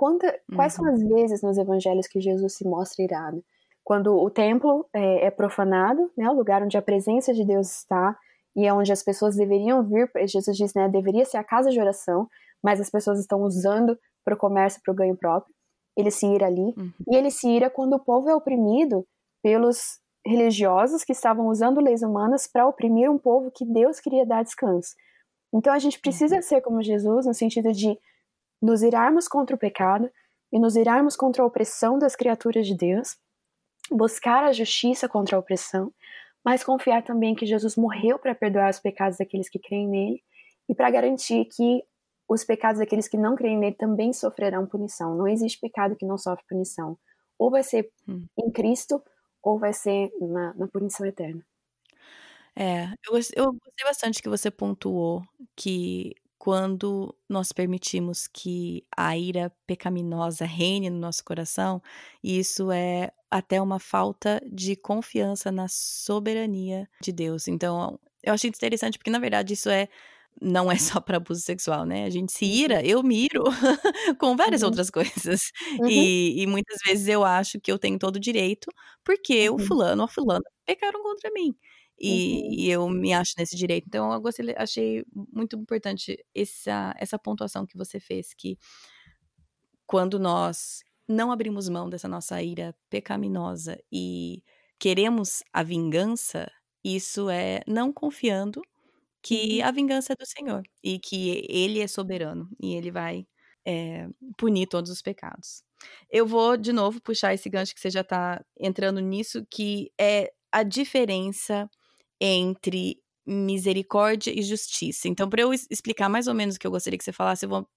Quanta, quais uhum. são as vezes nos evangelhos que Jesus se mostra irado? Quando o templo é, é profanado, né? O lugar onde a presença de Deus está e é onde as pessoas deveriam vir, Jesus diz, né? Deveria ser a casa de oração, mas as pessoas estão usando para o comércio, para o ganho próprio. Ele se ira ali. Uhum. E ele se ira quando o povo é oprimido pelos religiosos que estavam usando leis humanas para oprimir um povo que Deus queria dar descanso. Então a gente precisa uhum. ser como Jesus no sentido de nos irarmos contra o pecado e nos irarmos contra a opressão das criaturas de Deus, buscar a justiça contra a opressão, mas confiar também que Jesus morreu para perdoar os pecados daqueles que creem nele e para garantir que os pecados daqueles que não creem nele também sofrerão punição. Não existe pecado que não sofre punição. Ou vai ser hum. em Cristo, ou vai ser na, na punição eterna. É, eu, eu gostei bastante que você pontuou que quando nós permitimos que a ira pecaminosa reine no nosso coração, isso é até uma falta de confiança na soberania de Deus. Então, eu achei interessante porque, na verdade, isso é não é só para abuso sexual, né? A gente se ira, uhum. eu miro com várias uhum. outras coisas. Uhum. E, e, muitas vezes eu acho que eu tenho todo o direito, porque uhum. o fulano ou a fulana pecaram contra mim. E, uhum. e, eu me acho nesse direito. Então, eu gostei, achei muito importante essa, essa pontuação que você fez, que quando nós não abrimos mão dessa nossa ira pecaminosa e queremos a vingança, isso é não confiando que uhum. a vingança é do Senhor e que Ele é soberano e Ele vai é, punir todos os pecados. Eu vou de novo puxar esse gancho que você já está entrando nisso, que é a diferença entre misericórdia e justiça. Então, para eu explicar mais ou menos o que eu gostaria que você falasse, eu vou,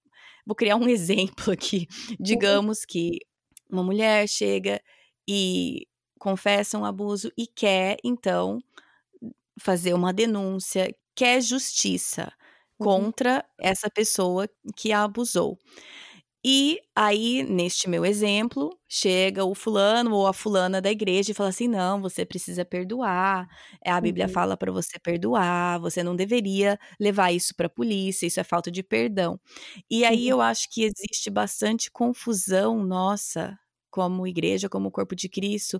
vou criar um exemplo aqui. Digamos que uma mulher chega e confessa um abuso e quer, então, fazer uma denúncia, quer justiça uhum. contra essa pessoa que a abusou. E aí, neste meu exemplo, chega o fulano ou a fulana da igreja e fala assim: não, você precisa perdoar. É, a Bíblia uhum. fala para você perdoar, você não deveria levar isso para a polícia, isso é falta de perdão. E aí uhum. eu acho que existe bastante confusão nossa como igreja, como corpo de Cristo,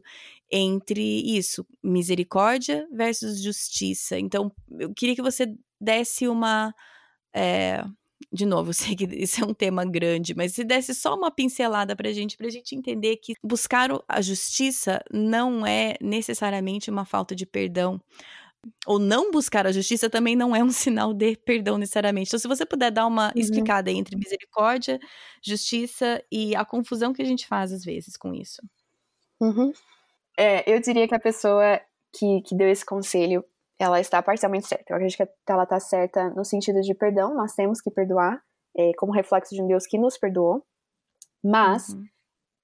entre isso, misericórdia versus justiça. Então, eu queria que você desse uma. É, de novo, eu sei que isso é um tema grande, mas se desse só uma pincelada pra gente, pra gente entender que buscar a justiça não é necessariamente uma falta de perdão, ou não buscar a justiça também não é um sinal de perdão necessariamente. Então, se você puder dar uma uhum. explicada entre misericórdia, justiça e a confusão que a gente faz às vezes com isso. Uhum. É, eu diria que a pessoa que, que deu esse conselho, ela está parcialmente certa. Eu acredito que ela está certa no sentido de perdão, nós temos que perdoar, é, como reflexo de um Deus que nos perdoou. Mas uhum.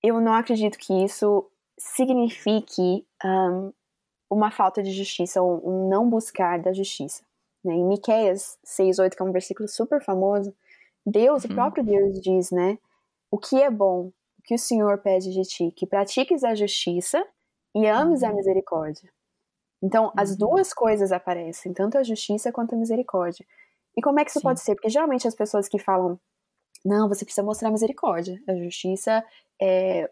eu não acredito que isso signifique um, uma falta de justiça ou um não buscar da justiça. Né? Em Miqueias 6,8, que é um versículo super famoso, Deus, uhum. o próprio Deus diz, né? O que é bom, o que o Senhor pede de ti, que pratiques a justiça e ames uhum. a misericórdia. Então, uhum. as duas coisas aparecem, tanto a justiça quanto a misericórdia. E como é que isso Sim. pode ser? Porque geralmente as pessoas que falam, não, você precisa mostrar misericórdia. A justiça, é,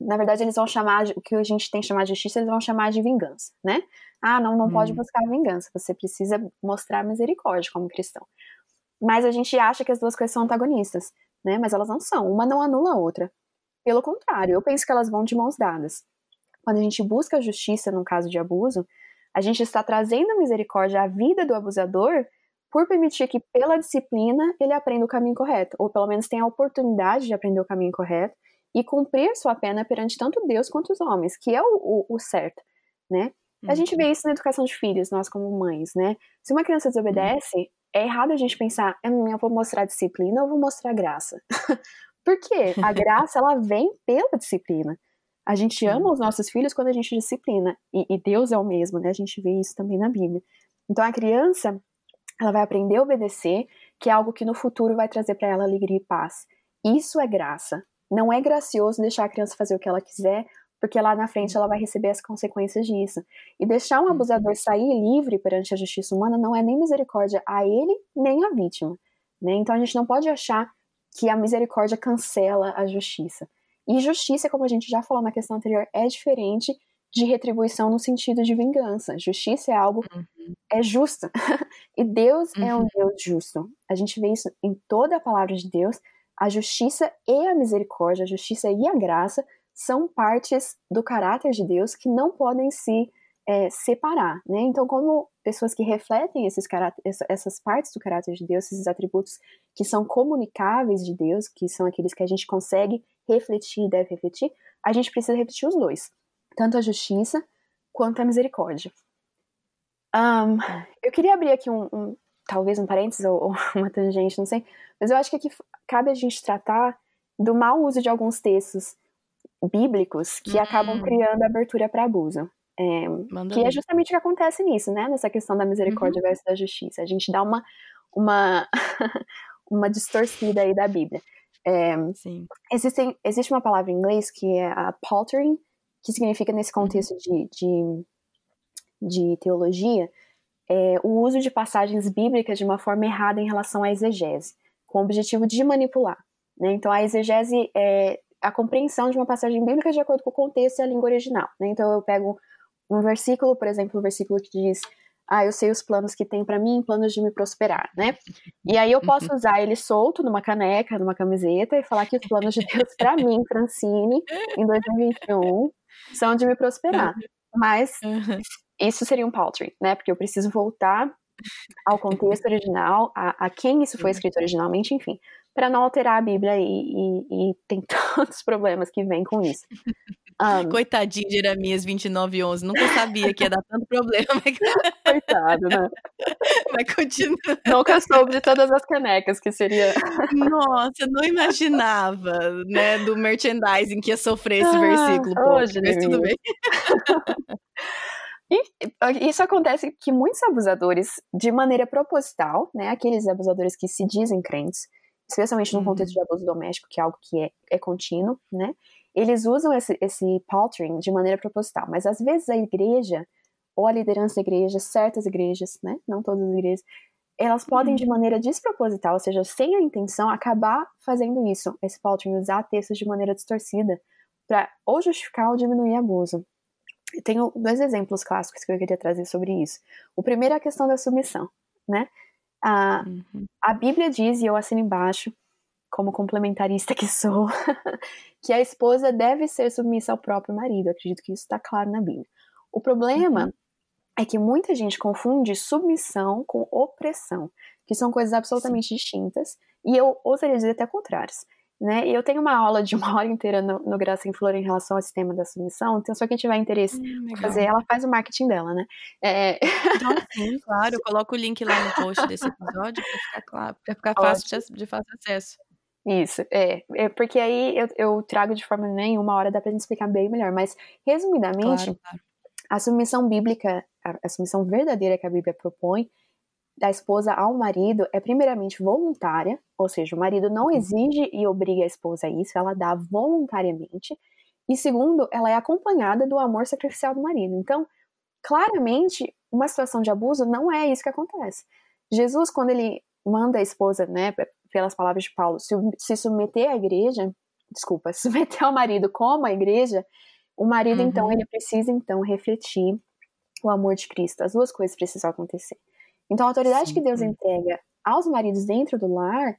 na verdade, eles vão chamar, o que a gente tem que chamar de justiça, eles vão chamar de vingança, né? Ah, não, não pode hum. buscar vingança, você precisa mostrar misericórdia como cristão. Mas a gente acha que as duas coisas são antagonistas, né? Mas elas não são, uma não anula a outra. Pelo contrário, eu penso que elas vão de mãos dadas. Quando a gente busca a justiça num caso de abuso, a gente está trazendo a misericórdia à vida do abusador por permitir que, pela disciplina, ele aprenda o caminho correto, ou pelo menos tenha a oportunidade de aprender o caminho correto e cumprir sua pena perante tanto Deus quanto os homens, que é o, o, o certo, né? A gente uhum. vê isso na educação de filhos, nós como mães, né? Se uma criança desobedece, é errado a gente pensar, hum, eu vou mostrar disciplina ou vou mostrar graça. Por quê? A graça, ela vem pela disciplina. A gente ama os nossos filhos quando a gente disciplina. E, e, Deus é o mesmo, né? A gente vê isso também na Bíblia. Então a criança, ela vai aprender a obedecer, que é algo que no futuro vai trazer para ela alegria e paz. Isso é graça. Não é gracioso deixar a criança fazer o que ela quiser, porque lá na frente ela vai receber as consequências disso. E deixar um abusador sair livre perante a justiça humana não é nem misericórdia a ele, nem a vítima. Né? Então a gente não pode achar que a misericórdia cancela a justiça. E justiça, como a gente já falou na questão anterior, é diferente de retribuição no sentido de vingança. Justiça é algo uhum. é justo. e Deus uhum. é um uhum. Deus justo. A gente vê isso em toda a palavra de Deus. A justiça e a misericórdia, a justiça e a graça são partes do caráter de Deus que não podem se é, separar, né? Então, como pessoas que refletem esses essas partes do caráter de Deus, esses atributos que são comunicáveis de Deus, que são aqueles que a gente consegue refletir e deve refletir, a gente precisa repetir os dois, tanto a justiça quanto a misericórdia. Um, eu queria abrir aqui um, um talvez um parênteses ou, ou, uma tangente, não sei, mas eu acho que aqui cabe a gente tratar do mau uso de alguns textos bíblicos que acabam hum. criando abertura para abuso. É, que é justamente o que acontece nisso, né? Nessa questão da misericórdia uhum. versus da justiça. A gente dá uma, uma, uma distorcida aí da Bíblia. É, Sim. Existem, existe uma palavra em inglês que é a paltering, que significa, nesse uhum. contexto de, de, de teologia, é, o uso de passagens bíblicas de uma forma errada em relação à exegese, com o objetivo de manipular. Né? Então, a exegese é a compreensão de uma passagem bíblica de acordo com o contexto e a língua original. Né? Então, eu pego um versículo, por exemplo, um versículo que diz ah, eu sei os planos que tem para mim, planos de me prosperar, né? E aí eu posso uhum. usar ele solto numa caneca, numa camiseta e falar que os planos de Deus para mim, Francine, em 2021, são de me prosperar. Uhum. Mas uhum. isso seria um paltry, né? Porque eu preciso voltar ao contexto original, a, a quem isso foi escrito originalmente, enfim, para não alterar a Bíblia e, e, e tem tantos problemas que vêm com isso. Um, Coitadinho de Jeremias 29 11, nunca sabia que ia dar tanto problema. Coitado, né? Mas continua. Nunca soube de todas as canecas que seria. Nossa, não imaginava, né, do merchandising que ia sofrer esse ah, versículo. Hoje, mas tudo bem. Isso acontece que muitos abusadores, de maneira proposital, né, aqueles abusadores que se dizem crentes, especialmente no contexto de uhum. abuso doméstico, que é algo que é, é contínuo, né, eles usam esse, esse paltering de maneira proposital, mas às vezes a igreja, ou a liderança da igreja, certas igrejas, né, não todas as igrejas, elas podem uhum. de maneira desproposital, ou seja, sem a intenção, acabar fazendo isso, esse paltering, usar textos de maneira distorcida, para ou justificar ou diminuir abuso. Eu tenho dois exemplos clássicos que eu queria trazer sobre isso. O primeiro é a questão da submissão, né? A, uhum. a Bíblia diz, e eu assino embaixo, como complementarista que sou, que a esposa deve ser submissa ao próprio marido. Eu acredito que isso está claro na Bíblia. O problema uhum. é que muita gente confunde submissão com opressão, que são coisas absolutamente Sim. distintas, e eu ousaria dizer até contrários. Né? Eu tenho uma aula de uma hora inteira no, no Graça em Flor em relação ao sistema da submissão, então só quem tiver interesse hum, em fazer, ela faz o marketing dela, né? É... Então, sim, claro, eu coloco o link lá no post desse episódio para ficar claro, para ficar fácil de, de fácil acesso. Isso, é, é porque aí eu, eu, trago de forma nenhuma hora, dá pra gente explicar bem melhor, mas resumidamente, claro, claro. a submissão bíblica, a, a submissão verdadeira que a Bíblia propõe da esposa ao marido é primeiramente voluntária, ou seja, o marido não uhum. exige e obriga a esposa a isso, ela dá voluntariamente. E segundo, ela é acompanhada do amor sacrificial do marido. Então, claramente, uma situação de abuso não é isso que acontece. Jesus, quando ele manda a esposa, né, pelas palavras de Paulo, se, se submeter à igreja, desculpa, submeter ao marido como a igreja, o marido, então, uhum. então, ele precisa, então, refletir o amor de Cristo. As duas coisas precisam acontecer. Então, a autoridade Sim. que Deus entrega aos maridos dentro do lar,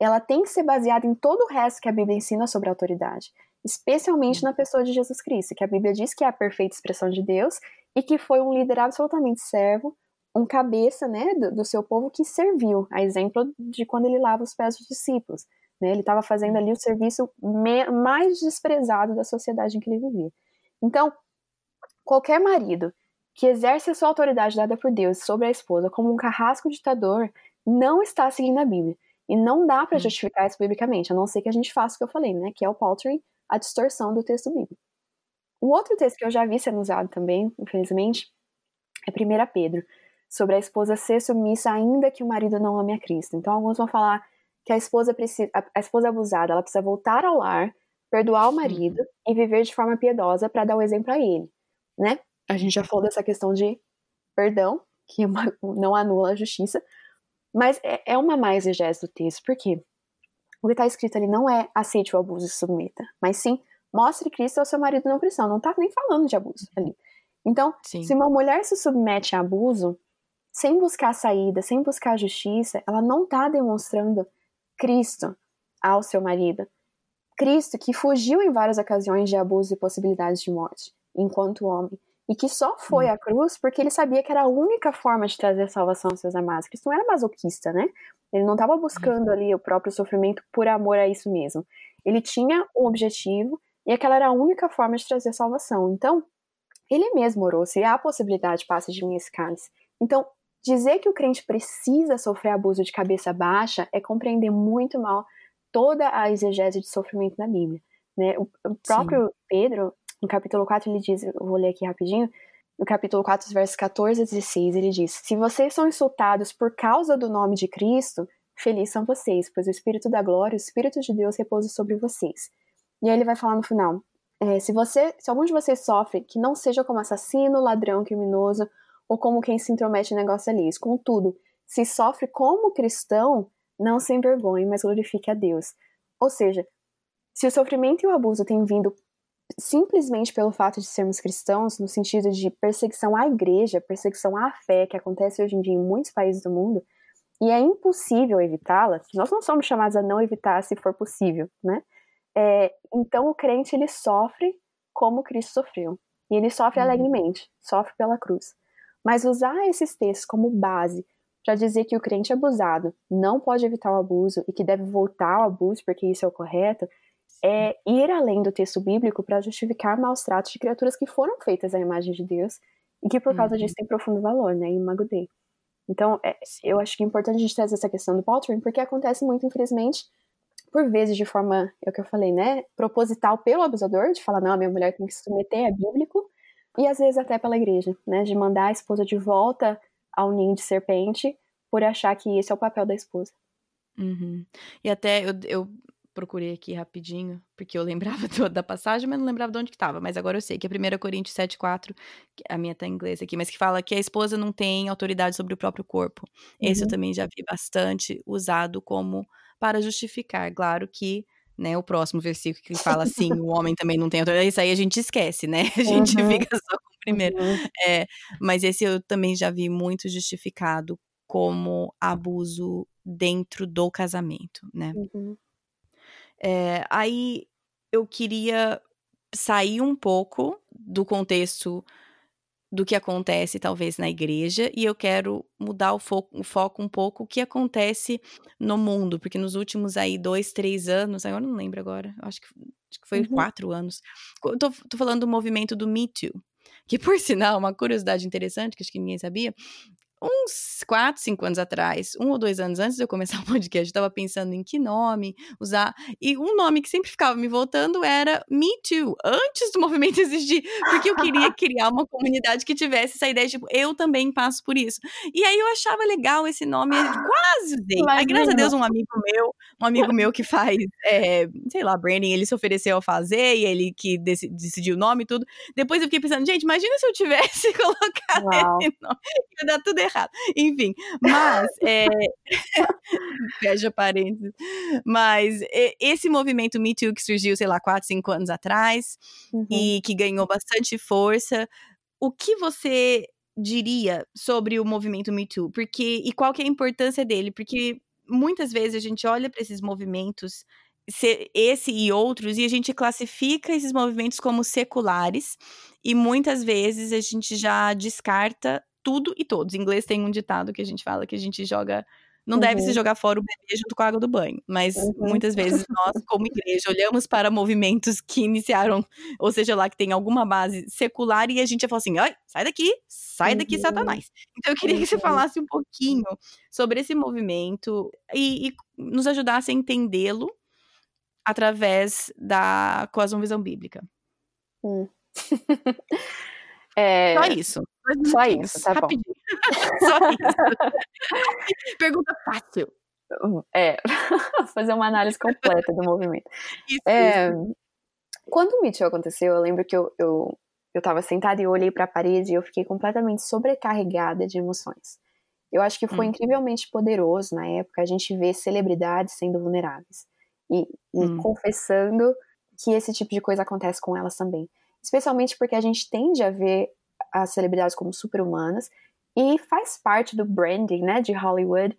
ela tem que ser baseada em todo o resto que a Bíblia ensina sobre a autoridade, especialmente na pessoa de Jesus Cristo, que a Bíblia diz que é a perfeita expressão de Deus e que foi um líder absolutamente servo, um cabeça, né, do, do seu povo que serviu, a exemplo de quando ele lava os pés dos discípulos. Né, ele estava fazendo ali o serviço me, mais desprezado da sociedade em que ele vivia. Então, qualquer marido que exerce a sua autoridade dada por Deus sobre a esposa como um carrasco ditador não está seguindo a Bíblia. E não dá para hum. justificar isso biblicamente, a não ser que a gente faça o que eu falei, né? Que é o paltering, a distorção do texto bíblico. O outro texto que eu já vi sendo usado também, infelizmente, é 1 Pedro, sobre a esposa ser submissa ainda que o marido não ame a Cristo. Então, alguns vão falar que a esposa precisa, a, esposa abusada, ela precisa voltar ao lar, perdoar o marido e viver de forma piedosa para dar o exemplo a ele, né? A gente já falou dessa questão de perdão, que não anula a justiça, mas é, é uma mais exegese do texto, porque o que está escrito ali não é aceite o abuso e submeta, mas sim mostre Cristo ao seu marido não cristão. Não está nem falando de abuso ali. Então, sim. se uma mulher se submete a abuso, sem buscar saída, sem buscar justiça, ela não está demonstrando Cristo ao seu marido. Cristo que fugiu em várias ocasiões de abuso e possibilidades de morte, enquanto homem e que só foi à cruz porque ele sabia que era a única forma de trazer salvação aos seus amados. Cristo não era masoquista, né? Ele não estava buscando ali o próprio sofrimento por amor a isso mesmo. Ele tinha um objetivo e aquela era a única forma de trazer salvação. Então, ele mesmo orou: se há possibilidade, passe de mim esse cálice. Então, dizer que o crente precisa sofrer abuso de cabeça baixa é compreender muito mal toda a exegese de sofrimento na Bíblia. Né? O, próprio Sim. Pedro, no capítulo 4, ele diz, eu vou ler aqui rapidinho, no capítulo 4, versos 14 a 16, ele diz: Se vocês são insultados por causa do nome de Cristo, felizes são vocês, pois o Espírito da glória, o Espírito de Deus repousa sobre vocês. E aí ele vai falar no final: é, se, você, se algum de vocês sofre, que não seja como assassino, ladrão, criminoso, ou como quem se intromete em negócio alheio. Contudo, se sofre como cristão, não se envergonhe, mas glorifique a Deus. Ou seja, se o sofrimento e o abuso têm vindo simplesmente pelo fato de sermos cristãos, no sentido de perseguição à igreja, perseguição à fé, que acontece hoje em dia em muitos países do mundo, e é impossível evitá-la, nós não somos chamados a não evitar se for possível, né? É, então o crente ele sofre como Cristo sofreu. E ele sofre uhum. alegremente, sofre pela cruz. Mas usar esses textos como base para dizer que o crente abusado não pode evitar o abuso e que deve voltar ao abuso porque isso é o correto, é ir além do texto bíblico para justificar maus tratos de criaturas que foram feitas à imagem de Deus e que por causa uhum. disso têm profundo valor, né, em Imago Dei. Então, é, eu acho que é importante a gente trazer essa questão do paltering, porque acontece muito, infelizmente, por vezes de forma, é o que eu falei, né, proposital pelo abusador, de falar, não, a minha mulher tem que se submeter, é bíblico, e às vezes até pela igreja, né, de mandar a esposa de volta ao ninho de serpente por achar que esse é o papel da esposa. Uhum. E até eu, eu procurei aqui rapidinho, porque eu lembrava do, da passagem, mas não lembrava de onde que estava. Mas agora eu sei que é 1 Coríntios 7,4, a minha tá em inglês aqui, mas que fala que a esposa não tem autoridade sobre o próprio corpo. Uhum. Esse eu uhum. também já vi bastante usado como para justificar. Claro que né, o próximo versículo que fala assim, o homem também não tem autoridade, isso aí a gente esquece, né? A gente uhum. fica só com o primeiro. Uhum. É, mas esse eu também já vi muito justificado como abuso dentro do casamento, né? Uhum. É, aí eu queria sair um pouco do contexto do que acontece talvez na igreja e eu quero mudar o foco, o foco um pouco o que acontece no mundo, porque nos últimos aí dois, três anos, agora não lembro agora, acho que, acho que foi uhum. quatro anos, tô, tô falando do movimento do Me Too, que por sinal, uma curiosidade interessante, que acho que ninguém sabia, uns 4, 5 anos atrás, um ou dois anos antes de eu começar o podcast, eu estava pensando em que nome usar. E um nome que sempre ficava me voltando era Me Too, antes do movimento existir, porque eu queria criar uma comunidade que tivesse essa ideia de, tipo, eu também passo por isso. E aí eu achava legal esse nome, quase usei. Aí, graças a Deus, um amigo meu, um amigo meu que faz, é, sei lá, branding, ele se ofereceu a fazer e ele que decidiu o nome e tudo. Depois eu fiquei pensando, gente, imagina se eu tivesse colocado Uau. esse nome, ia dar tudo errado errado. Enfim, mas. É... Fecha parênteses. Mas é, esse movimento Me Too que surgiu, sei lá, 4, 5 anos atrás uhum. e que ganhou bastante força. O que você diria sobre o movimento Me Too? Porque, e qual que é a importância dele? Porque muitas vezes a gente olha para esses movimentos esse e outros, e a gente classifica esses movimentos como seculares, e muitas vezes a gente já descarta tudo e todos. Em inglês tem um ditado que a gente fala que a gente joga. Não uhum. deve se uhum. jogar fora o bebê junto com a água do banho. Mas uhum. muitas vezes nós, como igreja, olhamos para movimentos que iniciaram, ou seja lá, que tem alguma base secular, e a gente fala assim: ai, sai daqui, sai daqui, uhum. Satanás. Então eu queria que você uhum. falasse um pouquinho sobre esse movimento e, e nos ajudasse a entendê-lo através da cosmovisão bíblica. Hum. É... Só isso. Só isso, tá Rapidinho. bom. Só isso. Pergunta fácil. É, fazer uma análise completa do movimento. Isso, é, isso. Quando o Mitchell aconteceu, eu lembro que eu, eu, eu tava sentada e olhei para a parede e eu fiquei completamente sobrecarregada de emoções. Eu acho que foi hum. incrivelmente poderoso na época a gente ver celebridades sendo vulneráveis e, e hum. confessando que esse tipo de coisa acontece com elas também especialmente porque a gente tende a ver as celebridades como super-humanas e faz parte do branding, né, de Hollywood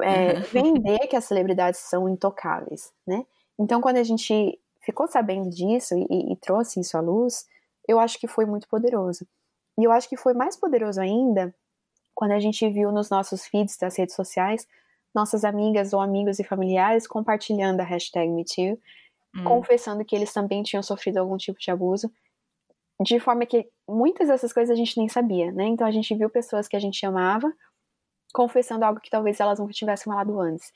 é, uhum. vender que as celebridades são intocáveis, né? Então, quando a gente ficou sabendo disso e, e trouxe isso à luz, eu acho que foi muito poderoso. E eu acho que foi mais poderoso ainda quando a gente viu nos nossos feeds das redes sociais nossas amigas ou amigos e familiares compartilhando a hashtag MeToo, hum. confessando que eles também tinham sofrido algum tipo de abuso de forma que muitas dessas coisas a gente nem sabia, né? Então a gente viu pessoas que a gente amava confessando algo que talvez elas nunca tivessem falado antes.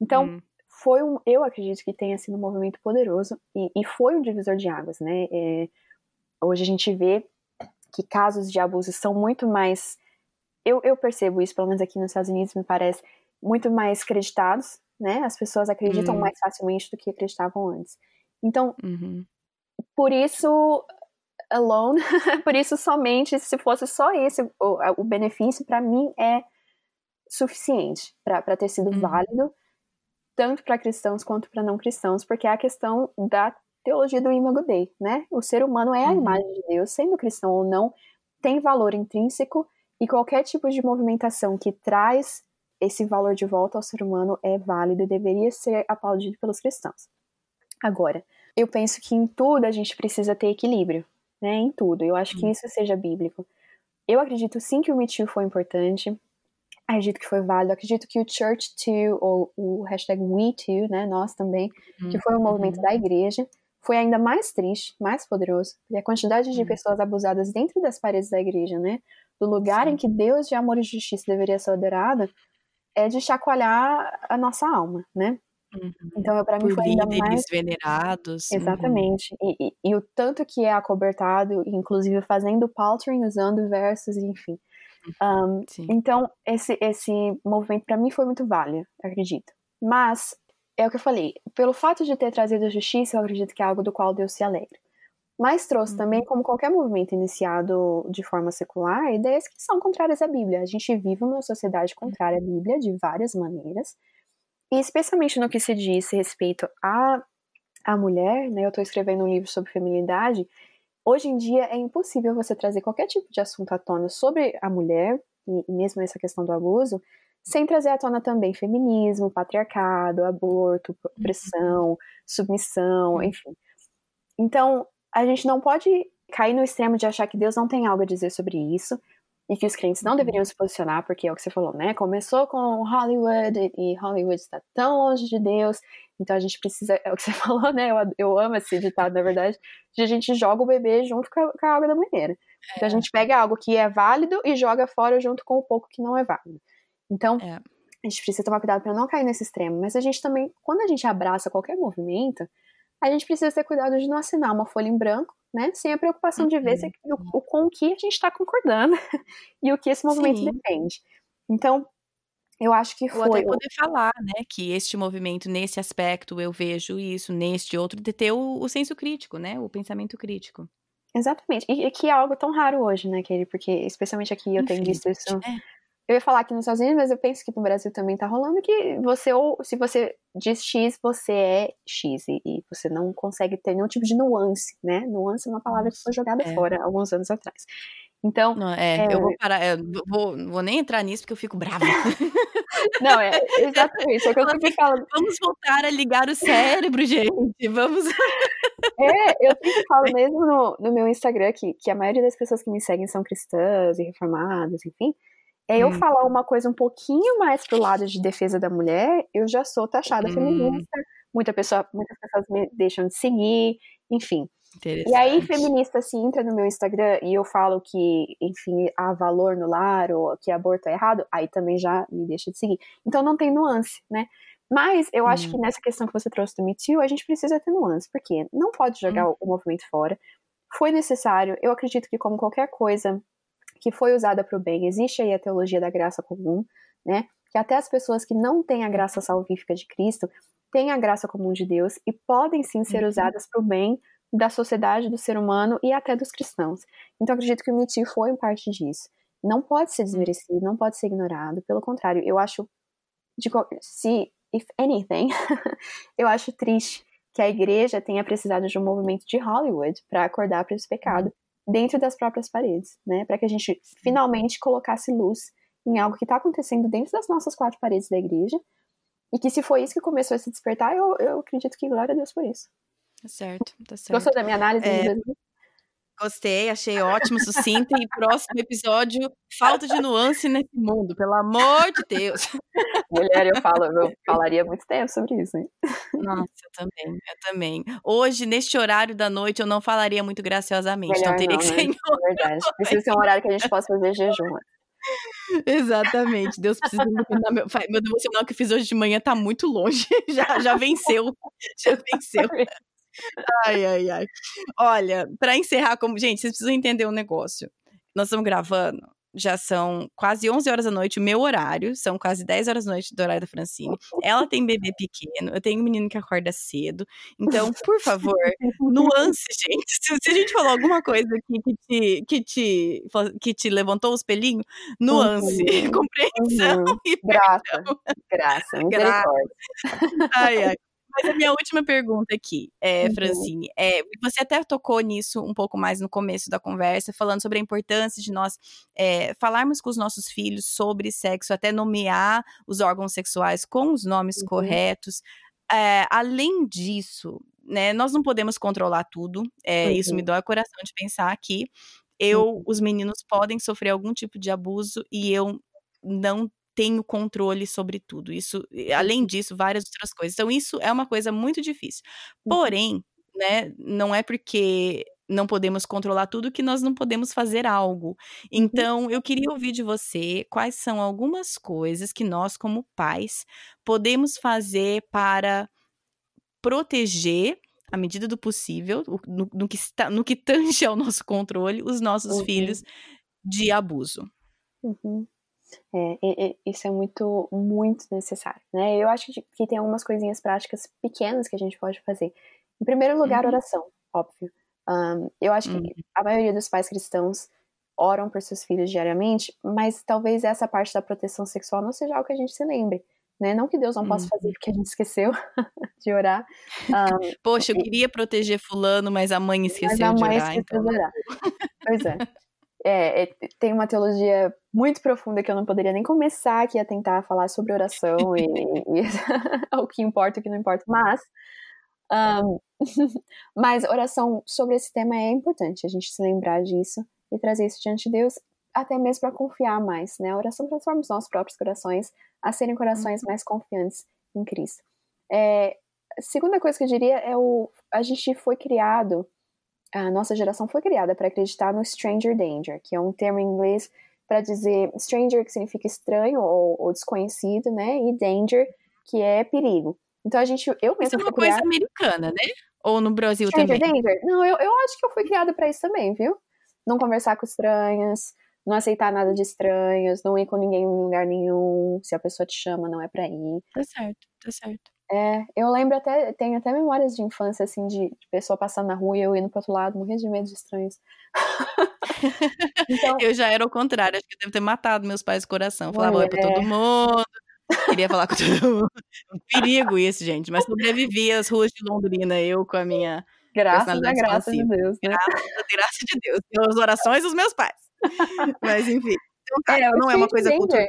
Então, hum. foi um, eu acredito que tenha sido um movimento poderoso e, e foi um divisor de águas, né? É, hoje a gente vê que casos de abuso são muito mais. Eu, eu percebo isso, pelo menos aqui nos Estados Unidos, me parece, muito mais creditados, né? As pessoas acreditam hum. mais facilmente do que acreditavam antes. Então, uhum. por isso alone, por isso somente se fosse só esse o, o benefício para mim é suficiente para ter sido uhum. válido tanto para cristãos quanto para não cristãos, porque é a questão da teologia do Imago Dei, né? O ser humano é a uhum. imagem de Deus, sendo cristão ou não, tem valor intrínseco e qualquer tipo de movimentação que traz esse valor de volta ao ser humano é válido e deveria ser aplaudido pelos cristãos. Agora, eu penso que em tudo a gente precisa ter equilíbrio, né, em tudo. Eu acho que isso seja bíblico. Eu acredito sim que o Me Too foi importante, acredito que foi válido, acredito que o Church Too, ou o hashtag We Too, né, nós também, que foi um uhum. movimento da igreja, foi ainda mais triste, mais poderoso, porque a quantidade de hum. pessoas abusadas dentro das paredes da igreja, né, do lugar sim. em que Deus de amor e justiça deveria ser adorado, é de chacoalhar a nossa alma, né? Uhum. Então, para mim foi ainda mais venerados. Uhum. Exatamente. Uhum. E, e, e, o tanto que é acobertado, inclusive fazendo paltering, usando versos, enfim. Um, então, esse, esse movimento para mim foi muito válido, acredito. Mas, é o que eu falei, pelo fato de ter trazido justiça, eu acredito que é algo do qual Deus se alegra. Mas trouxe uhum. também, como qualquer movimento iniciado de forma secular, ideias que são contrárias à Bíblia. A gente vive numa sociedade contrária à Bíblia de várias maneiras. E especialmente no que se diz respeito à, à mulher, né? Eu estou escrevendo um livro sobre feminilidade. Hoje em dia é impossível você trazer qualquer tipo de assunto à tona sobre a mulher, e, mesmo essa questão do abuso, sem trazer à tona também feminismo, patriarcado, aborto, opressão, uhum. submissão, enfim. Então, a gente não pode cair no extremo de achar que Deus não tem algo a dizer sobre isso, e que os crentes não uhum. deveriam se posicionar, porque é o que você falou, né? Começou com Hollywood e Hollywood está tão longe de Deus, então a gente precisa, é o que você falou, né? Eu, eu amo esse ditado, na verdade, de a gente joga o bebê junto com a, com a água da banheira. Então a gente pega algo que é válido e joga fora junto com o pouco que não é válido. Então, é. a gente precisa tomar cuidado para não cair nesse extremo. Mas a gente também, quando a gente abraça qualquer movimento, a gente precisa ter cuidado de não assinar uma folha em branco, né? Sem a preocupação de ver se, o, o, com o que a gente está concordando e o que esse movimento Sim. depende. Então, eu acho que foi. Ou até poder falar, né, que este movimento, nesse aspecto, eu vejo isso, neste outro, de ter o, o senso crítico, né, o pensamento crítico. Exatamente. E, e, que é algo tão raro hoje, né, Kelly? Porque, especialmente aqui, eu tenho visto isso. É. Eu ia falar aqui nos Estados Unidos, mas eu penso que no Brasil também tá rolando que você, ou se você diz X, você é X. E, e você não consegue ter nenhum tipo de nuance, né? Nuance é uma palavra que foi jogada é. fora alguns anos atrás. Então. Não, é, é, eu vou parar, eu vou, vou nem entrar nisso porque eu fico brava. Não, é exatamente. É o que eu sempre falo. Vamos voltar a ligar o cérebro, gente. Vamos. É, eu sempre falo mesmo no, no meu Instagram que, que a maioria das pessoas que me seguem são cristãs e reformadas, enfim. É eu hum. falar uma coisa um pouquinho mais pro lado de defesa da mulher, eu já sou taxada hum. feminista. Muita pessoa, muitas pessoas me deixam de seguir, enfim. E aí, feminista, se entra no meu Instagram e eu falo que, enfim, há valor no lar ou que aborto é errado, aí também já me deixa de seguir. Então não tem nuance, né? Mas eu acho que hum. nessa questão que você trouxe do Me Too, a gente precisa ter nuance, porque não pode jogar hum. o movimento fora. Foi necessário, eu acredito que como qualquer coisa que foi usada para o bem, existe aí a teologia da graça comum, né? Que até as pessoas que não têm a graça salvífica de Cristo têm a graça comum de Deus e podem sim ser uhum. usadas para o bem da sociedade, do ser humano e até dos cristãos. Então acredito que o Too foi parte disso. Não pode ser desmerecido, não pode ser ignorado. Pelo contrário, eu acho, de, se, if anything, eu acho triste que a igreja tenha precisado de um movimento de Hollywood para acordar para esse pecado dentro das próprias paredes, né? Para que a gente finalmente colocasse luz em algo que está acontecendo dentro das nossas quatro paredes da igreja. E que se foi isso que começou a se despertar, eu, eu acredito que glória a Deus por isso. Tá certo, tá certo. Gostou da minha análise? É, gostei, achei ótimo, sucinta. e próximo episódio, falta de nuance nesse mundo, pelo amor de Deus. Mulher, eu falo, eu falaria muito tempo sobre isso, hein? Nossa, eu também, eu também. Hoje, neste horário da noite, eu não falaria muito graciosamente, Melhor então teria não, que ser né? É verdade. Precisa ser um horário que a gente possa fazer jejum. Exatamente. Deus precisa iluminar meu. Meu devocional que eu fiz hoje de manhã tá muito longe. Já, já venceu. Já venceu. Ai, ai, ai. Olha, para encerrar, como gente, vocês precisam entender um negócio. Nós estamos gravando, já são quase 11 horas da noite, o meu horário, são quase 10 horas da noite do horário da Francine. Ela tem bebê pequeno, eu tenho um menino que acorda cedo. Então, por favor, nuance, gente. Se, se, a gente falou alguma coisa aqui que te, que te, que te levantou os pelinhos, nuance, uhum. compreensão uhum. e graça. Graça, graça. Ai, ai. Mas a minha última pergunta aqui, é, Francine, é, você até tocou nisso um pouco mais no começo da conversa, falando sobre a importância de nós é, falarmos com os nossos filhos sobre sexo, até nomear os órgãos sexuais com os nomes uhum. corretos. É, além disso, né, nós não podemos controlar tudo. É, uhum. Isso me uhum. dói o coração de pensar que eu, uhum. os meninos podem sofrer algum tipo de abuso e eu não tenho controle sobre tudo. Isso, além uhum. disso, várias outras coisas. Então, isso é uma coisa muito difícil. Uhum. Porém, né, não é porque não podemos controlar tudo que nós não podemos fazer algo. Uhum. Então, eu queria ouvir de você quais são algumas coisas que nós, como pais, podemos fazer para proteger à medida do possível, no, no, que, está, no que tange ao nosso controle, os nossos uhum. filhos de abuso. Uhum. É, isso é muito, muito necessário, né? Eu acho que tem algumas coisinhas práticas pequenas que a gente pode fazer. Em primeiro lugar, uhum. oração, óbvio. Um, eu acho que uhum. a maioria dos pais cristãos oram por seus filhos diariamente, mas talvez essa parte da proteção sexual não seja algo que a gente se lembre. Né? Não que Deus não possa fazer uhum. porque a gente esqueceu de orar. Um, Poxa, eu queria proteger fulano, mas a mãe esqueceu a mãe de orar. Esqueceu então... de orar. Pois é. É, é, tem uma teologia muito profunda que eu não poderia nem começar aqui a tentar falar sobre oração e, e o que importa e o que não importa, mas um, mas oração sobre esse tema é importante, a gente se lembrar disso e trazer isso diante de Deus, até mesmo para confiar mais, né? A oração transforma os nossos próprios corações a serem corações uhum. mais confiantes em Cristo. É, a segunda coisa que eu diria é o a gente foi criado a nossa geração foi criada para acreditar no stranger danger, que é um termo em inglês para dizer stranger, que significa estranho ou, ou, desconhecido, né? E danger, que é perigo. Então a gente, eu mesma Isso é uma coisa criada... americana, né? Ou no Brasil stranger também? Danger? Não, eu, eu acho que eu fui criada para isso também, viu? Não conversar com estranhos, não aceitar nada de estranhos, não ir com ninguém em lugar nenhum. Se a pessoa te chama, não é pra ir. Tá certo, tá certo. É, eu lembro até, tenho até memórias de infância, assim, de, de pessoa passando na rua e eu indo pro outro lado, morrendo de medo de estranhos. então, eu já era o contrário, acho que eu devo ter matado meus pais do coração. Falava oi pra todo mundo, queria falar com todo mundo. Um perigo isso, gente, mas sobrevivi às ruas de Londrina, eu com a minha. Graças a graça de Deus. Né? Graças a graça de Deus. Pelas orações dos meus pais. Mas enfim. Então, tá, é, não é uma coisa cultural.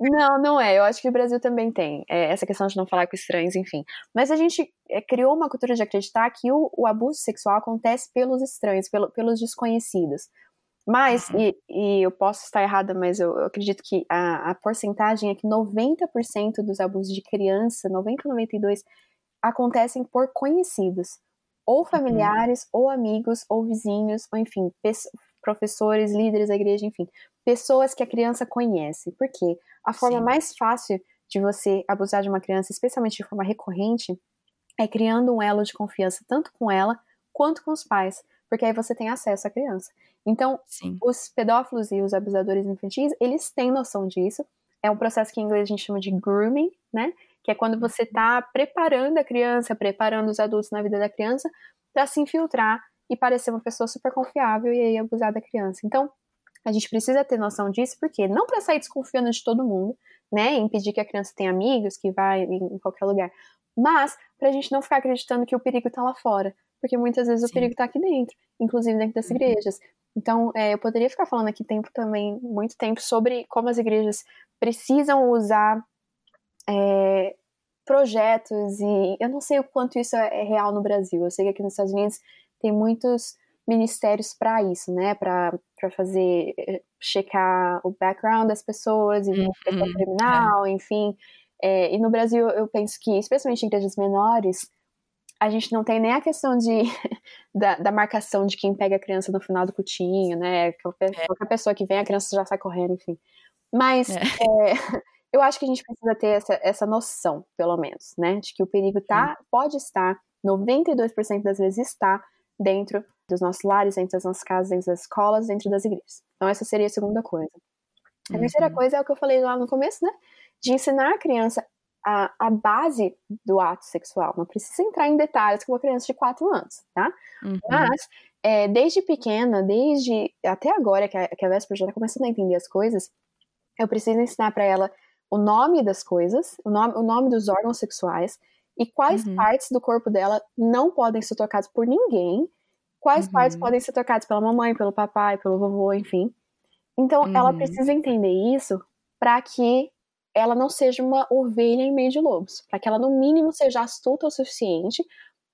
Não, não é. Eu acho que o Brasil também tem é, essa questão de não falar com estranhos, enfim. Mas a gente é, criou uma cultura de acreditar que o, o abuso sexual acontece pelos estranhos, pelo, pelos desconhecidos. Mas, uhum. e, e, eu posso estar errada, mas eu, eu acredito que a, a, porcentagem é que 90% dos abusos de criança, 90, 92, acontecem por conhecidos. Ou uhum. familiares, uhum. ou amigos, ou vizinhos, ou enfim, professores, líderes da igreja, enfim, pessoas que a criança conhece. Porque a forma Sim. mais fácil de você abusar de uma criança, especialmente de forma recorrente, é criando um elo de confiança tanto com ela quanto com os pais, porque aí você tem acesso à criança. Então, Sim. os pedófilos e os abusadores infantis, eles têm noção disso. É um processo que em inglês a gente chama de grooming, né? Que é quando você está preparando a criança, preparando os adultos na vida da criança para se infiltrar e parecer uma pessoa super confiável e aí abusar da criança. Então, a gente precisa ter noção disso, porque não para sair desconfiando de todo mundo, né, impedir que a criança tenha amigos, que vai em qualquer lugar, mas para a gente não ficar acreditando que o perigo está lá fora, porque muitas vezes Sim. o perigo está aqui dentro, inclusive dentro das uhum. igrejas. Então, é, eu poderia ficar falando aqui tempo também, muito tempo, sobre como as igrejas precisam usar é, projetos e eu não sei o quanto isso é, é real no Brasil. Eu sei que aqui nos Estados Unidos tem muitos ministérios para isso, né? Para fazer, eh, checar o background das pessoas, e uhum, é. criminal, é. enfim. É, e no Brasil, eu penso que, especialmente em igrejas menores, a gente não tem nem a questão de, da, da, marcação de quem pega a criança no final do cutinho, né? Qualquer, é. qualquer pessoa que vem, a criança já sai correndo, enfim. Mas é. é eu acho que a gente precisa ter essa, essa noção, pelo menos, né? De que o perigo tá, pode estar, 92% das vezes está, dentro dos nossos lares, dentro das nossas casas, dentro das escolas, dentro das igrejas. Então, essa seria a segunda coisa. A uhum. terceira coisa é o que eu falei lá no começo, né? De ensinar a criança a, a base do ato sexual. Não precisa entrar em detalhes com uma criança de 4 anos, tá? Uhum. Mas, é, desde pequena, desde até agora, que a, que a Véspera já está começando a entender as coisas, eu preciso ensinar para ela o nome das coisas, o nome, o nome dos órgãos sexuais, e quais uhum. partes do corpo dela não podem ser tocadas por ninguém, quais uhum. partes podem ser tocadas pela mamãe, pelo papai, pelo vovô, enfim. Então, uhum. ela precisa entender isso para que ela não seja uma ovelha em meio de lobos, para que ela, no mínimo, seja astuta o suficiente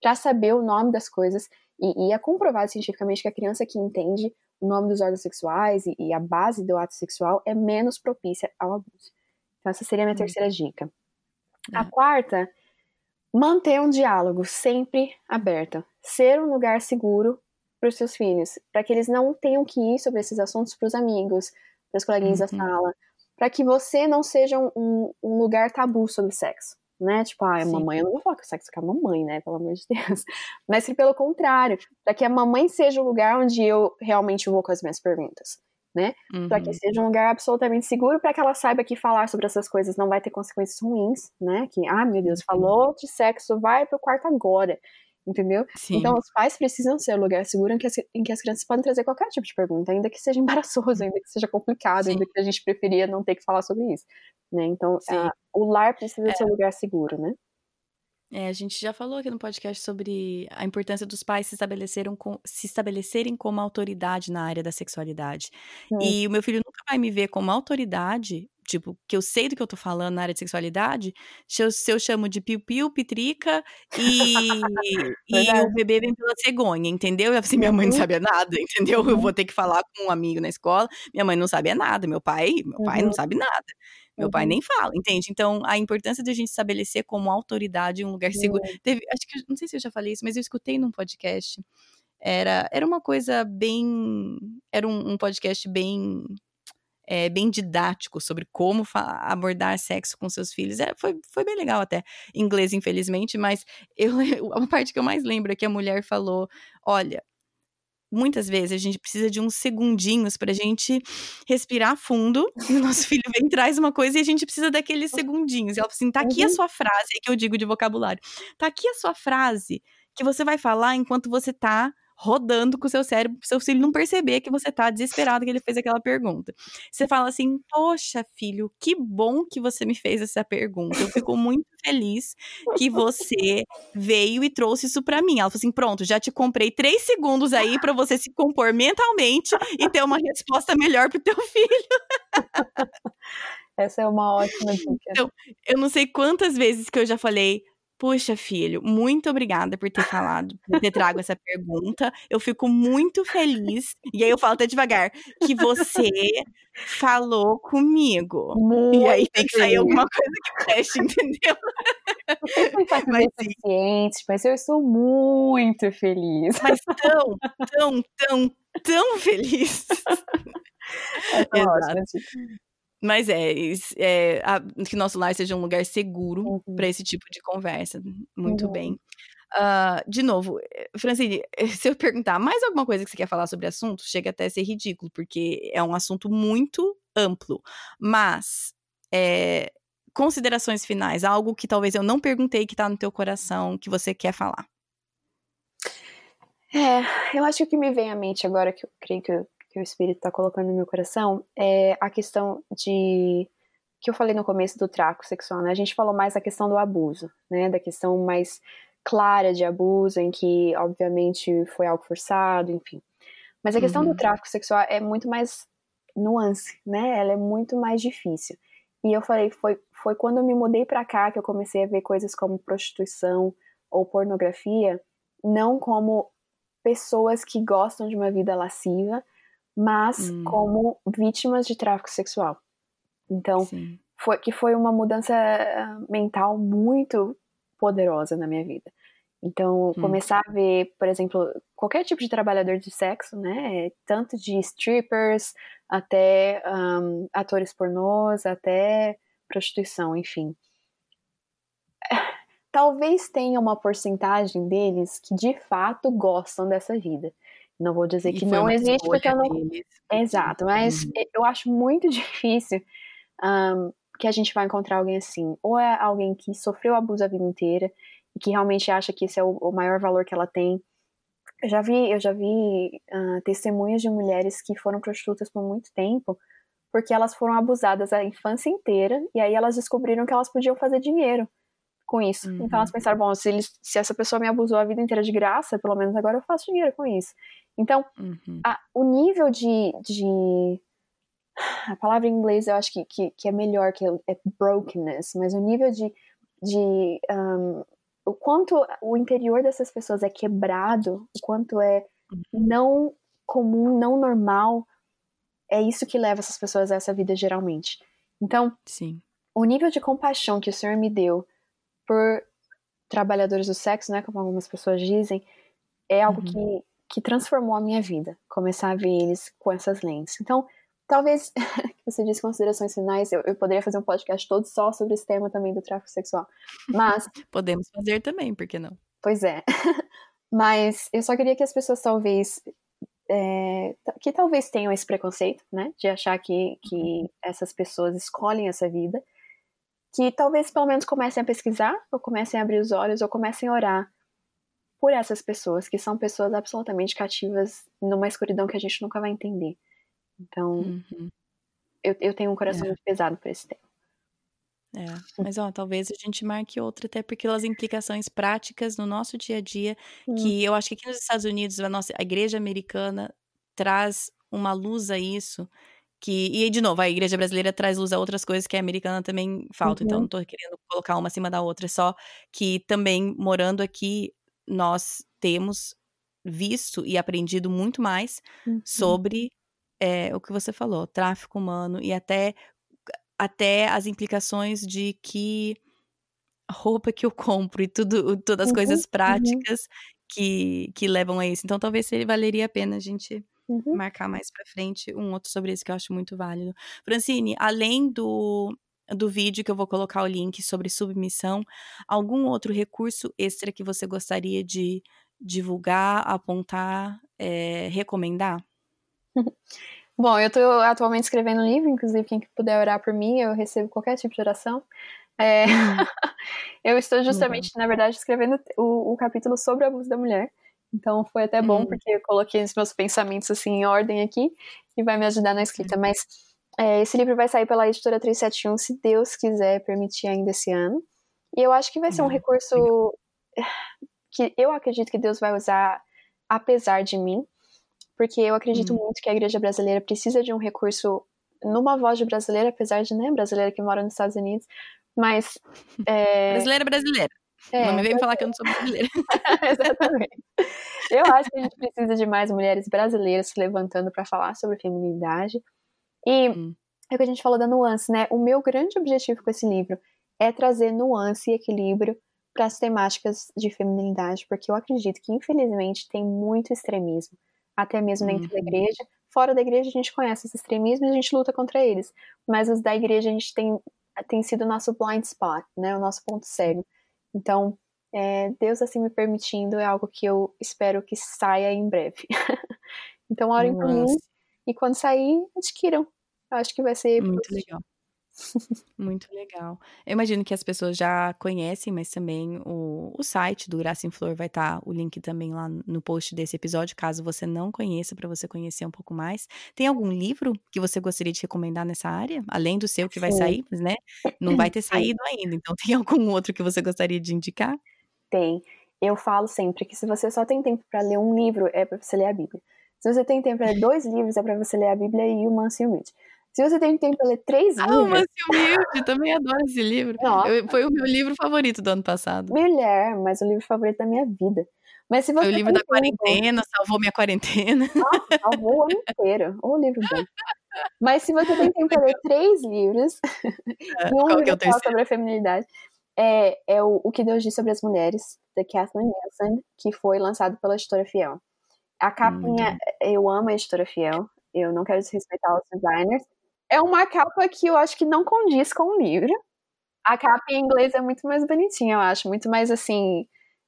para saber o nome das coisas. E, e, é comprovado cientificamente que a criança que entende o nome dos órgãos sexuais e, e a base do ato sexual é menos propícia ao abuso. Então, essa seria a minha uhum. terceira dica. A é. quarta Manter um diálogo sempre aberto. Ser um lugar seguro para os seus filhos, para que eles não tenham que ir sobre esses assuntos para os amigos, para os coleguinhas uhum. da sala, para que você não seja um, um, lugar tabu sobre sexo, né? Tipo, ah, mamãe, eu não vou falar que sexo com a mamãe, né? Pelo amor de Deus. Mas que pelo contrário, para que a mamãe seja o lugar onde eu realmente vou com as minhas perguntas né? Uhum. Para que seja um lugar absolutamente seguro para que ela saiba que falar sobre essas coisas não vai ter consequências ruins, né? Que, ah, meu Deus, falou de sexo, vai pro quarto agora, entendeu? Sim. Então, os pais precisam ser um lugar seguro em que, as, em que as crianças podem trazer qualquer tipo de pergunta, ainda que seja embaraçoso, ainda que seja complicado, Sim. ainda que a gente preferia não ter que falar sobre isso, né? Então, a, o lar precisa é. ser um lugar seguro, né? É, a gente já falou aqui no podcast sobre a importância dos pais se, estabeleceram com, se estabelecerem como autoridade na área da sexualidade. E o meu filho nunca vai me ver como autoridade, tipo, que eu sei do que eu tô falando na área de sexualidade, se eu, se eu chamo de piu-piu, pitrica e, e o bebê vem pela cegonha, entendeu? Eu assim, minha mãe não uhum. sabia nada, entendeu? Eu vou uhum. ter que falar com um amigo na escola, minha mãe não sabia nada, meu pai, meu pai não uhum. sabe nada. Meu uhum. pai nem fala, entende? Então, a importância de a gente estabelecer como autoridade um lugar seguro. Teve, acho que, não sei se eu já falei isso, mas eu escutei num podcast Era, era uma coisa bem. Era um, um podcast bem. É, bem didático sobre como abordar sexo com seus filhos. É, foi, foi bem legal até. Em inglês, infelizmente, mas eu, a parte que eu mais lembro é que a mulher falou: olha, muitas vezes a gente precisa de uns segundinhos pra gente respirar fundo. E o nosso filho vem traz uma coisa e a gente precisa daqueles segundinhos. E ela fala assim: tá aqui a uhum. sua frase, que eu digo de vocabulário. Tá aqui a sua frase que você vai falar enquanto você tá rodando com o seu cérebro, pro seu filho não perceber que você tá desesperado que ele fez aquela pergunta. Você fala assim: Poxa, filho, que bom que você me fez essa pergunta. Eu fico muito feliz que você veio e trouxe isso para mim. Ela falou assim: Pronto, já te comprei três segundos aí para você se compor mentalmente e ter uma resposta melhor pro teu filho. Essa é uma ótima dica. Então, eu não sei quantas vezes que eu já falei, Puxa, filho, muito obrigada por ter falado, por ter trago essa pergunta. Eu fico muito feliz. E aí eu falo até devagar que você falou comigo. Muito e aí tem que sair alguma coisa que preste, entendeu? mas, suficiente, mas eu estou muito feliz. Mas tão, tão, tão, tão feliz. É Exato. Mas é, é a, que nosso lar seja um lugar seguro uhum. para esse tipo de conversa. Muito uhum. bem. Uh, de novo, eh, Francine, se eu perguntar mais alguma coisa que você quer falar sobre o assunto, chega até a ser ridículo, porque é um assunto muito amplo. Mas, é, considerações finais, algo que talvez eu não perguntei que está no teu coração, que você quer falar. É, eu acho que o que me vem à mente agora, que eu creio que eu que o Espírito está colocando no meu coração é a questão de que eu falei no começo do tráfico sexual, né? A gente falou mais da questão do abuso, né? Da questão mais clara de abuso, em que, obviamente, foi algo forçado, enfim. Mas a questão uhum. do tráfico sexual é muito mais nuance, né? Ela é muito mais difícil. E eu falei, foi, foi quando eu me mudei para cá que eu comecei a ver coisas como prostituição ou pornografia, não como pessoas que gostam de uma vida lasciva, mas hum. como vítimas de tráfico sexual. Então, foi que foi uma mudança mental muito poderosa na minha vida. Então, hum. começar a ver, por exemplo, qualquer tipo de trabalhador de sexo, né? Tanto de strippers até um, atores pornôs, até prostituição, enfim. Talvez tenha uma porcentagem deles que de fato gostam dessa vida. Não vou dizer que não existe, porque eu não. Deles. Exato, mas uhum. eu acho muito difícil um, que a gente vai encontrar alguém assim. Ou é alguém que sofreu abuso a vida inteira e que realmente acha que esse é o, o maior valor que ela tem. Eu já vi, eu já vi uh, testemunhas de mulheres que foram prostitutas por muito tempo porque elas foram abusadas a infância inteira e aí elas descobriram que elas podiam fazer dinheiro com isso. Uhum. Então elas uhum. pensaram, bom, se, eles, se essa pessoa me abusou a vida inteira de graça, pelo menos agora eu faço dinheiro com isso. Então, uhum. a, o nível de, de. A palavra em inglês eu acho que, que, que é melhor, que é brokenness, mas o nível de. de um, o quanto o interior dessas pessoas é quebrado, o quanto é uhum. não comum, não normal, é isso que leva essas pessoas a essa vida geralmente. Então, Sim. o nível de compaixão que o Senhor me deu por trabalhadores do sexo, né, como algumas pessoas dizem, é algo uhum. que que transformou a minha vida, começar a ver eles com essas lentes. Então, talvez, você disse considerações finais, eu, eu, poderia fazer um podcast todo só sobre esse tema também do tráfico sexual. Mas. Podemos fazer também, por que não? Pois é. Mas eu só queria que as pessoas talvez. É, que talvez tenham esse preconceito, né? De achar que, que essas pessoas escolhem essa vida. Que talvez pelo menos comecem a pesquisar, ou comecem a abrir os olhos, ou comecem a orar por essas pessoas, que são pessoas absolutamente cativas numa escuridão que a gente nunca vai entender. Então, uhum. eu, eu tenho um coração é. muito pesado por esse tema. É, mas ó, talvez a gente marque outra, até porque as implicações práticas no nosso dia a dia, hum. que eu acho que aqui nos Estados Unidos, a nossa a igreja americana traz uma luz a isso, que, e de novo, a igreja brasileira traz luz a outras coisas que a americana também falta, então uhum. então não tô querendo colocar uma acima da outra, só que também morando aqui, nós temos visto e aprendido muito mais uhum. sobre é, o que você falou, tráfico humano e até, até as implicações de que roupa que eu compro e tudo, todas as uhum, coisas uhum. práticas uhum. que, que levam a isso. Então, talvez valeria a pena a gente uhum. marcar mais para frente um outro sobre isso que eu acho muito válido. Francine, além do, do vídeo que eu vou colocar o link sobre submissão, algum outro recurso extra que você gostaria de divulgar, apontar, é, recomendar? Bom, eu estou atualmente escrevendo um livro, inclusive quem puder orar por mim, eu recebo qualquer tipo de oração. É, eu estou justamente, uhum. na verdade, escrevendo o, o, capítulo sobre o abuso da mulher. Então foi até bom, uhum. porque eu coloquei os meus pensamentos assim em ordem aqui e vai me ajudar na escrita. Mas é, esse livro vai sair pela editora 371, se Deus quiser permitir ainda esse ano. E eu acho que vai ser um uhum. recurso que eu acredito que Deus vai usar apesar de mim, porque eu acredito uhum. muito que a igreja brasileira precisa de um recurso numa voz de brasileira, apesar de né, brasileira que mora nos Estados Unidos, mas. É... Brasileira, brasileira. É, não me vem falar que eu não sou brasileira. Exatamente. Eu acho que a gente precisa de mais mulheres brasileiras se levantando para falar sobre feminilidade. E hum. é o que a gente falou da nuance, né? O meu grande objetivo com esse livro é trazer nuance e equilíbrio para as temáticas de feminilidade, porque eu acredito que, infelizmente, tem muito extremismo, até mesmo dentro da uhum. igreja. Fora da igreja, a gente conhece esses extremismos e a gente luta contra eles, mas os da igreja a gente tem tem sido o nosso blind spot, né? O nosso ponto cego. Então, é, Deus assim me permitindo é algo que eu espero que saia em breve. então, orem por mim e quando sair, adquiram. Acho que vai ser muito legal. Muito legal. Eu imagino que as pessoas já conhecem, mas também o, o site do Graça em Flor vai estar tá, o link também lá no post desse episódio, caso você não conheça, para você conhecer um pouco mais. Tem algum livro que você gostaria de recomendar nessa área? Além do seu que vai Sim. sair, mas né? Não vai ter saído ainda. Então, tem algum outro que você gostaria de indicar? Tem. Eu falo sempre que se você só tem tempo para ler um livro, é para você ler a Bíblia. Se você tem tempo para ler dois livros, é para você ler a Bíblia e o Manso e Humilde. Se você tem tempo para ler três ah, livros. Ah, Manso Humilde, também adoro esse livro. Eu, foi o meu livro favorito do ano passado. Mulher, mas o livro favorito da minha vida. Mas se você foi o livro da tempo, quarentena, salvou minha quarentena. Nossa, salvou o ano inteiro. O livro bom. Mas se você tem tempo para ler três livros, é, e um livro é fala sobre a feminilidade, é, é o, o que Deus diz sobre as mulheres, da Kathleen Nielsen, que foi lançado pela editora Fiel. A capinha, hum. eu amo a editora Fiel, eu não quero desrespeitar os designers, é uma capa que eu acho que não condiz com o livro. A capa em inglês é muito mais bonitinha, eu acho, muito mais assim,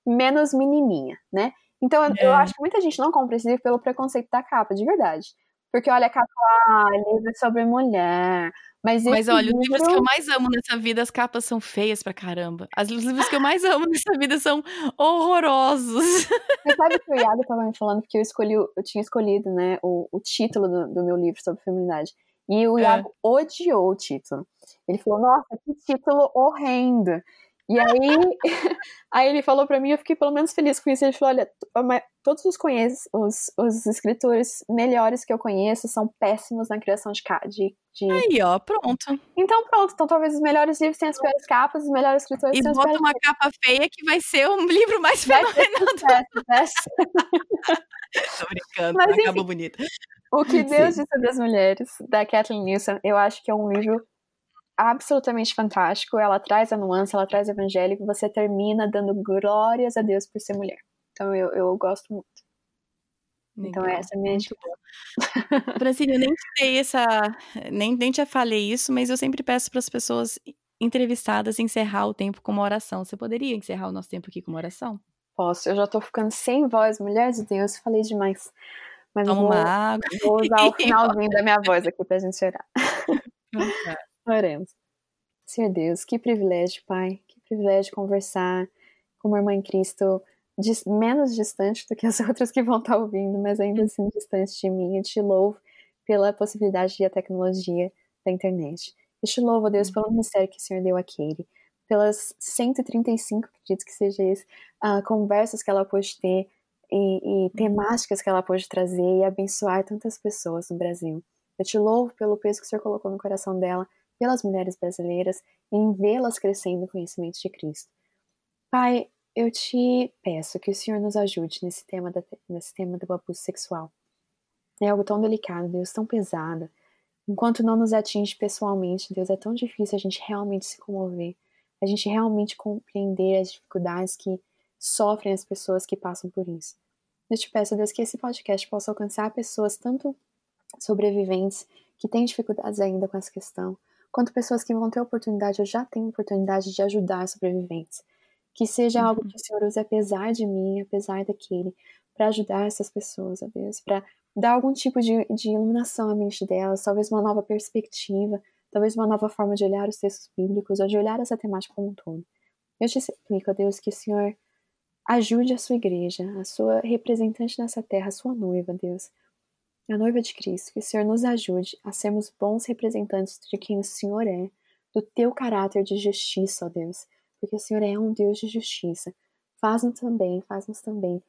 menos menininha, né? Então é. eu acho que muita gente não compra esse livro pelo preconceito da capa, de verdade. Porque olha a capa, ah, livro sobre mulher. Mas, Mas olha, livro... os livros que eu mais amo nessa vida, as capas são feias pra caramba. As, os livros que eu mais amo nessa vida são horrorosos. Você sabe que o Iago tava me falando, porque eu escolhi, eu tinha escolhido, né, o, o título do, do meu livro sobre feminidade. E o é. Iago é. odiou o título. Ele falou, nossa, que título horrendo. E aí, aí ele falou para mim, eu fiquei pelo menos feliz com isso. Ele falou: olha, todos os, conheço, os, os escritores melhores que eu conheço são péssimos na criação de, de, de. Aí, ó, pronto. Então, pronto. Então, talvez os melhores livros tenham as piores capas, os melhores escritores e tenham as piores. E bota uma capa feia que vai ser o livro mais fenomenal. Tô brincando, Mas, acaba bonito. O que Deus Sim. disse sobre as mulheres, da Kathleen Nielsen, eu acho que é um livro absolutamente fantástico. Ela traz a nuance, ela traz o evangélico. Você termina dando glórias a Deus por ser mulher. Então eu, eu gosto muito. Então, Legal, então essa é a minha dica. Francine, eu nem te dei essa. Nem, nem te falei isso, mas eu sempre peço para as pessoas entrevistadas encerrar o tempo com uma oração. Você poderia encerrar o nosso tempo aqui com uma oração? Posso, eu já tô ficando sem voz, mulher de Deus, falei demais. Mas Toma vou, uma água. vou usar o finalzinho da minha voz aqui pra gente orar. Oremos. Senhor Deus, que privilégio, Pai, que privilégio conversar com uma irmã em Cristo menos distante do que as outras que vão estar ouvindo, mas ainda assim distante de mim. Eu te louvo pela possibilidade a tecnologia da internet. Eu te louvo, Deus, pelo ministério que o Senhor deu a Katie, pelas 135, acredito que seja esse, uh, conversas que ela pôde ter e, e temáticas que ela pôde trazer e abençoar tantas pessoas no Brasil. Eu te louvo pelo peso que o Senhor colocou no coração dela pelas mulheres brasileiras em vê-las crescendo no conhecimento de Cristo. Pai, eu te peço que o Senhor nos ajude nesse tema, da, nesse tema do abuso sexual. É algo tão delicado, Deus, tão pesado. Enquanto não nos atinge pessoalmente, Deus, é tão difícil a gente realmente se comover, a gente realmente compreender as dificuldades que sofrem as pessoas que passam por isso. Eu te peço, Deus, que esse podcast possa alcançar pessoas, tanto sobreviventes que têm dificuldades ainda com essa questão, quanto pessoas que vão ter oportunidade ou já têm oportunidade de ajudar sobreviventes. Que seja uhum. algo que o Senhor use apesar de mim, apesar daquele, para ajudar essas pessoas, ó Deus, para dar algum tipo de, de iluminação à mente delas, talvez uma nova perspectiva, talvez uma nova forma de olhar os textos bíblicos ou de olhar essa temática como um todo. Eu te suplico, ó Deus, que o Senhor ajude a sua igreja, a sua representante nessa terra, a sua noiva, Deus, a noiva de Cristo, que o Senhor nos ajude a sermos bons representantes de quem o Senhor é, do teu caráter de justiça, ó Deus, porque o Senhor é um Deus de justiça. Faz-nos também, faz-nos também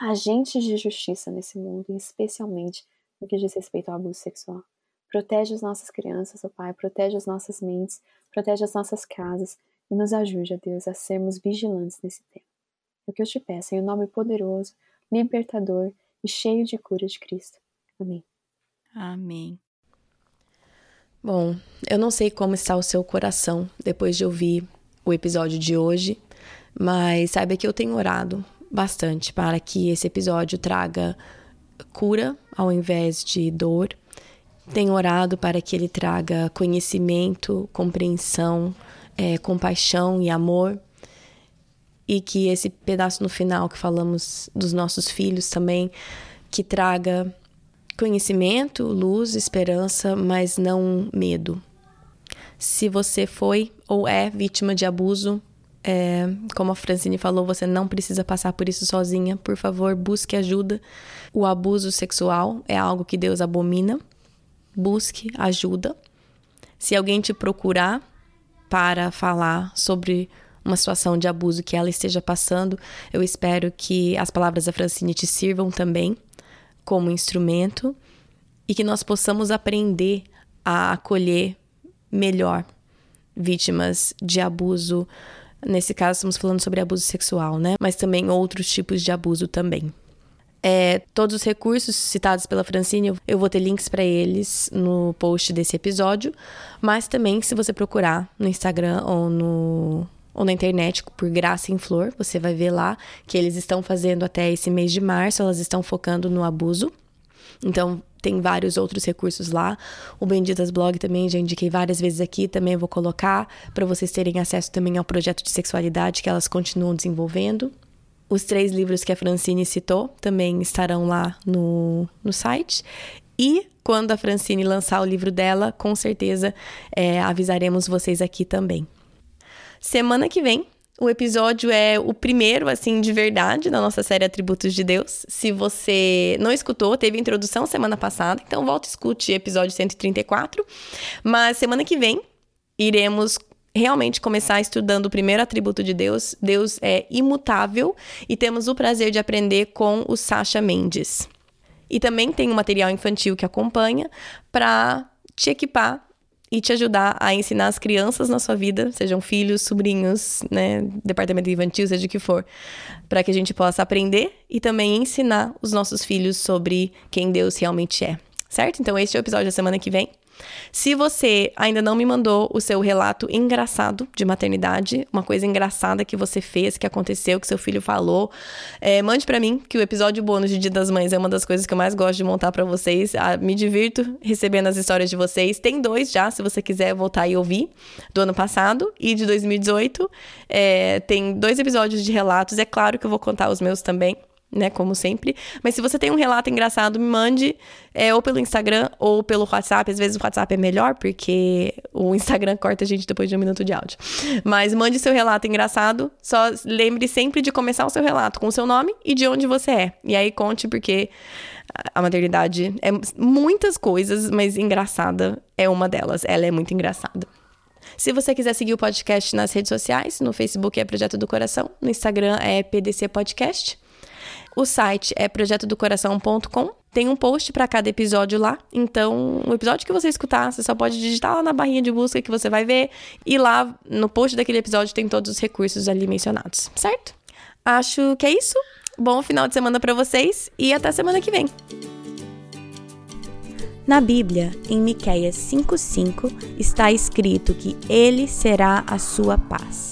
agentes de justiça nesse mundo, especialmente no que diz respeito ao abuso sexual. Protege as nossas crianças, ó Pai, protege as nossas mentes, protege as nossas casas e nos ajude, ó Deus, a sermos vigilantes nesse tempo. É o que eu te peço, em o um nome poderoso, libertador e cheio de cura de Cristo. Amém. Amém. Bom, eu não sei como está o seu coração depois de ouvir o episódio de hoje, mas saiba que eu tenho orado bastante para que esse episódio traga cura ao invés de dor. Tenho orado para que ele traga conhecimento, compreensão, é, compaixão e amor. E que esse pedaço no final que falamos dos nossos filhos também, que traga conhecimento, luz, esperança, mas não medo. Se você foi ou é vítima de abuso, é, como a Francine falou, você não precisa passar por isso sozinha. Por favor, busque ajuda. O abuso sexual é algo que Deus abomina. Busque ajuda. Se alguém te procurar para falar sobre uma situação de abuso que ela esteja passando, eu espero que as palavras da Francine te sirvam também como instrumento e que nós possamos aprender a acolher melhor vítimas de abuso Nesse caso, estamos falando sobre abuso sexual, né? Mas também outros tipos de abuso também. É, todos os recursos citados pela Francine, eu vou ter links para eles no post desse episódio, mas também se você procurar no Instagram ou no ou na internet por Graça em Flor, você vai ver lá que eles estão fazendo até esse mês de março, elas estão focando no abuso. Então, tem vários outros recursos lá. O Benditas Blog também já indiquei várias vezes aqui, também vou colocar para vocês terem acesso também ao projeto de sexualidade que elas continuam desenvolvendo. Os três livros que a Francine citou também estarão lá no, no site. E quando a Francine lançar o livro dela, com certeza é, avisaremos vocês aqui também. Semana que vem o episódio é o primeiro, assim, de verdade, da nossa série Atributos de Deus. Se você não escutou, teve introdução semana passada, então volta e escute episódio 134. Mas semana que vem iremos realmente começar estudando o primeiro atributo de Deus. Deus é imutável e temos o prazer de aprender com o Sasha Mendes. E também tem um material infantil que acompanha para te equipar e te ajudar a ensinar as crianças na sua vida, sejam filhos, sobrinhos, né, departamento infantil, seja o que for, para que a gente possa aprender e também ensinar os nossos filhos sobre quem Deus realmente é. Certo? Então, este é o episódio da semana que vem. Se você ainda não me mandou o seu relato engraçado de maternidade, uma coisa engraçada que você fez, que aconteceu, que seu filho falou, é, mande para mim, que o episódio bônus de Dia das Mães é uma das coisas que eu mais gosto de montar para vocês. Ah, me divirto recebendo as histórias de vocês. Tem dois já, se você quiser voltar e ouvir, do ano passado e de 2018. É, tem dois episódios de relatos. É claro que eu vou contar os meus também né? Como sempre. Mas se você tem um relato engraçado, me mande é, ou pelo Instagram ou pelo WhatsApp. Às vezes o WhatsApp é melhor, porque o Instagram corta a gente depois de um minuto de áudio. Mas mande seu relato engraçado. Só lembre sempre de começar o seu relato com o seu nome e de onde você é. E aí conte, porque a maternidade é muitas coisas, mas engraçada é uma delas. Ela é muito engraçada. Se você quiser seguir o podcast nas redes sociais, no Facebook é Projeto do Coração, no Instagram é PDC Podcast. O site é projetodocoração.com. Tem um post para cada episódio lá. Então, o episódio que você escutar, você só pode digitar lá na barrinha de busca que você vai ver. E lá no post daquele episódio tem todos os recursos ali mencionados, certo? Acho que é isso. Bom final de semana para vocês e até semana que vem. Na Bíblia, em Miqueias 5:5, está escrito que ele será a sua paz.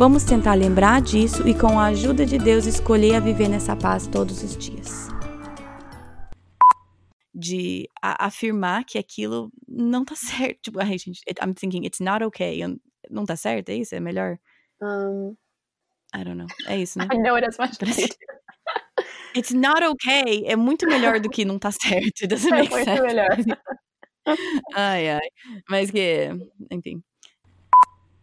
Vamos tentar lembrar disso e, com a ajuda de Deus, escolher a viver nessa paz todos os dias. De afirmar que aquilo não tá certo. Tipo, ai, gente, I'm thinking it's not okay. Não tá certo, é isso? É melhor? Um, I don't know. É isso, né? I know it as much It's not okay. É muito melhor do que não tá certo. Doesn't é muito sense. melhor. ai, ai. Mas que, enfim.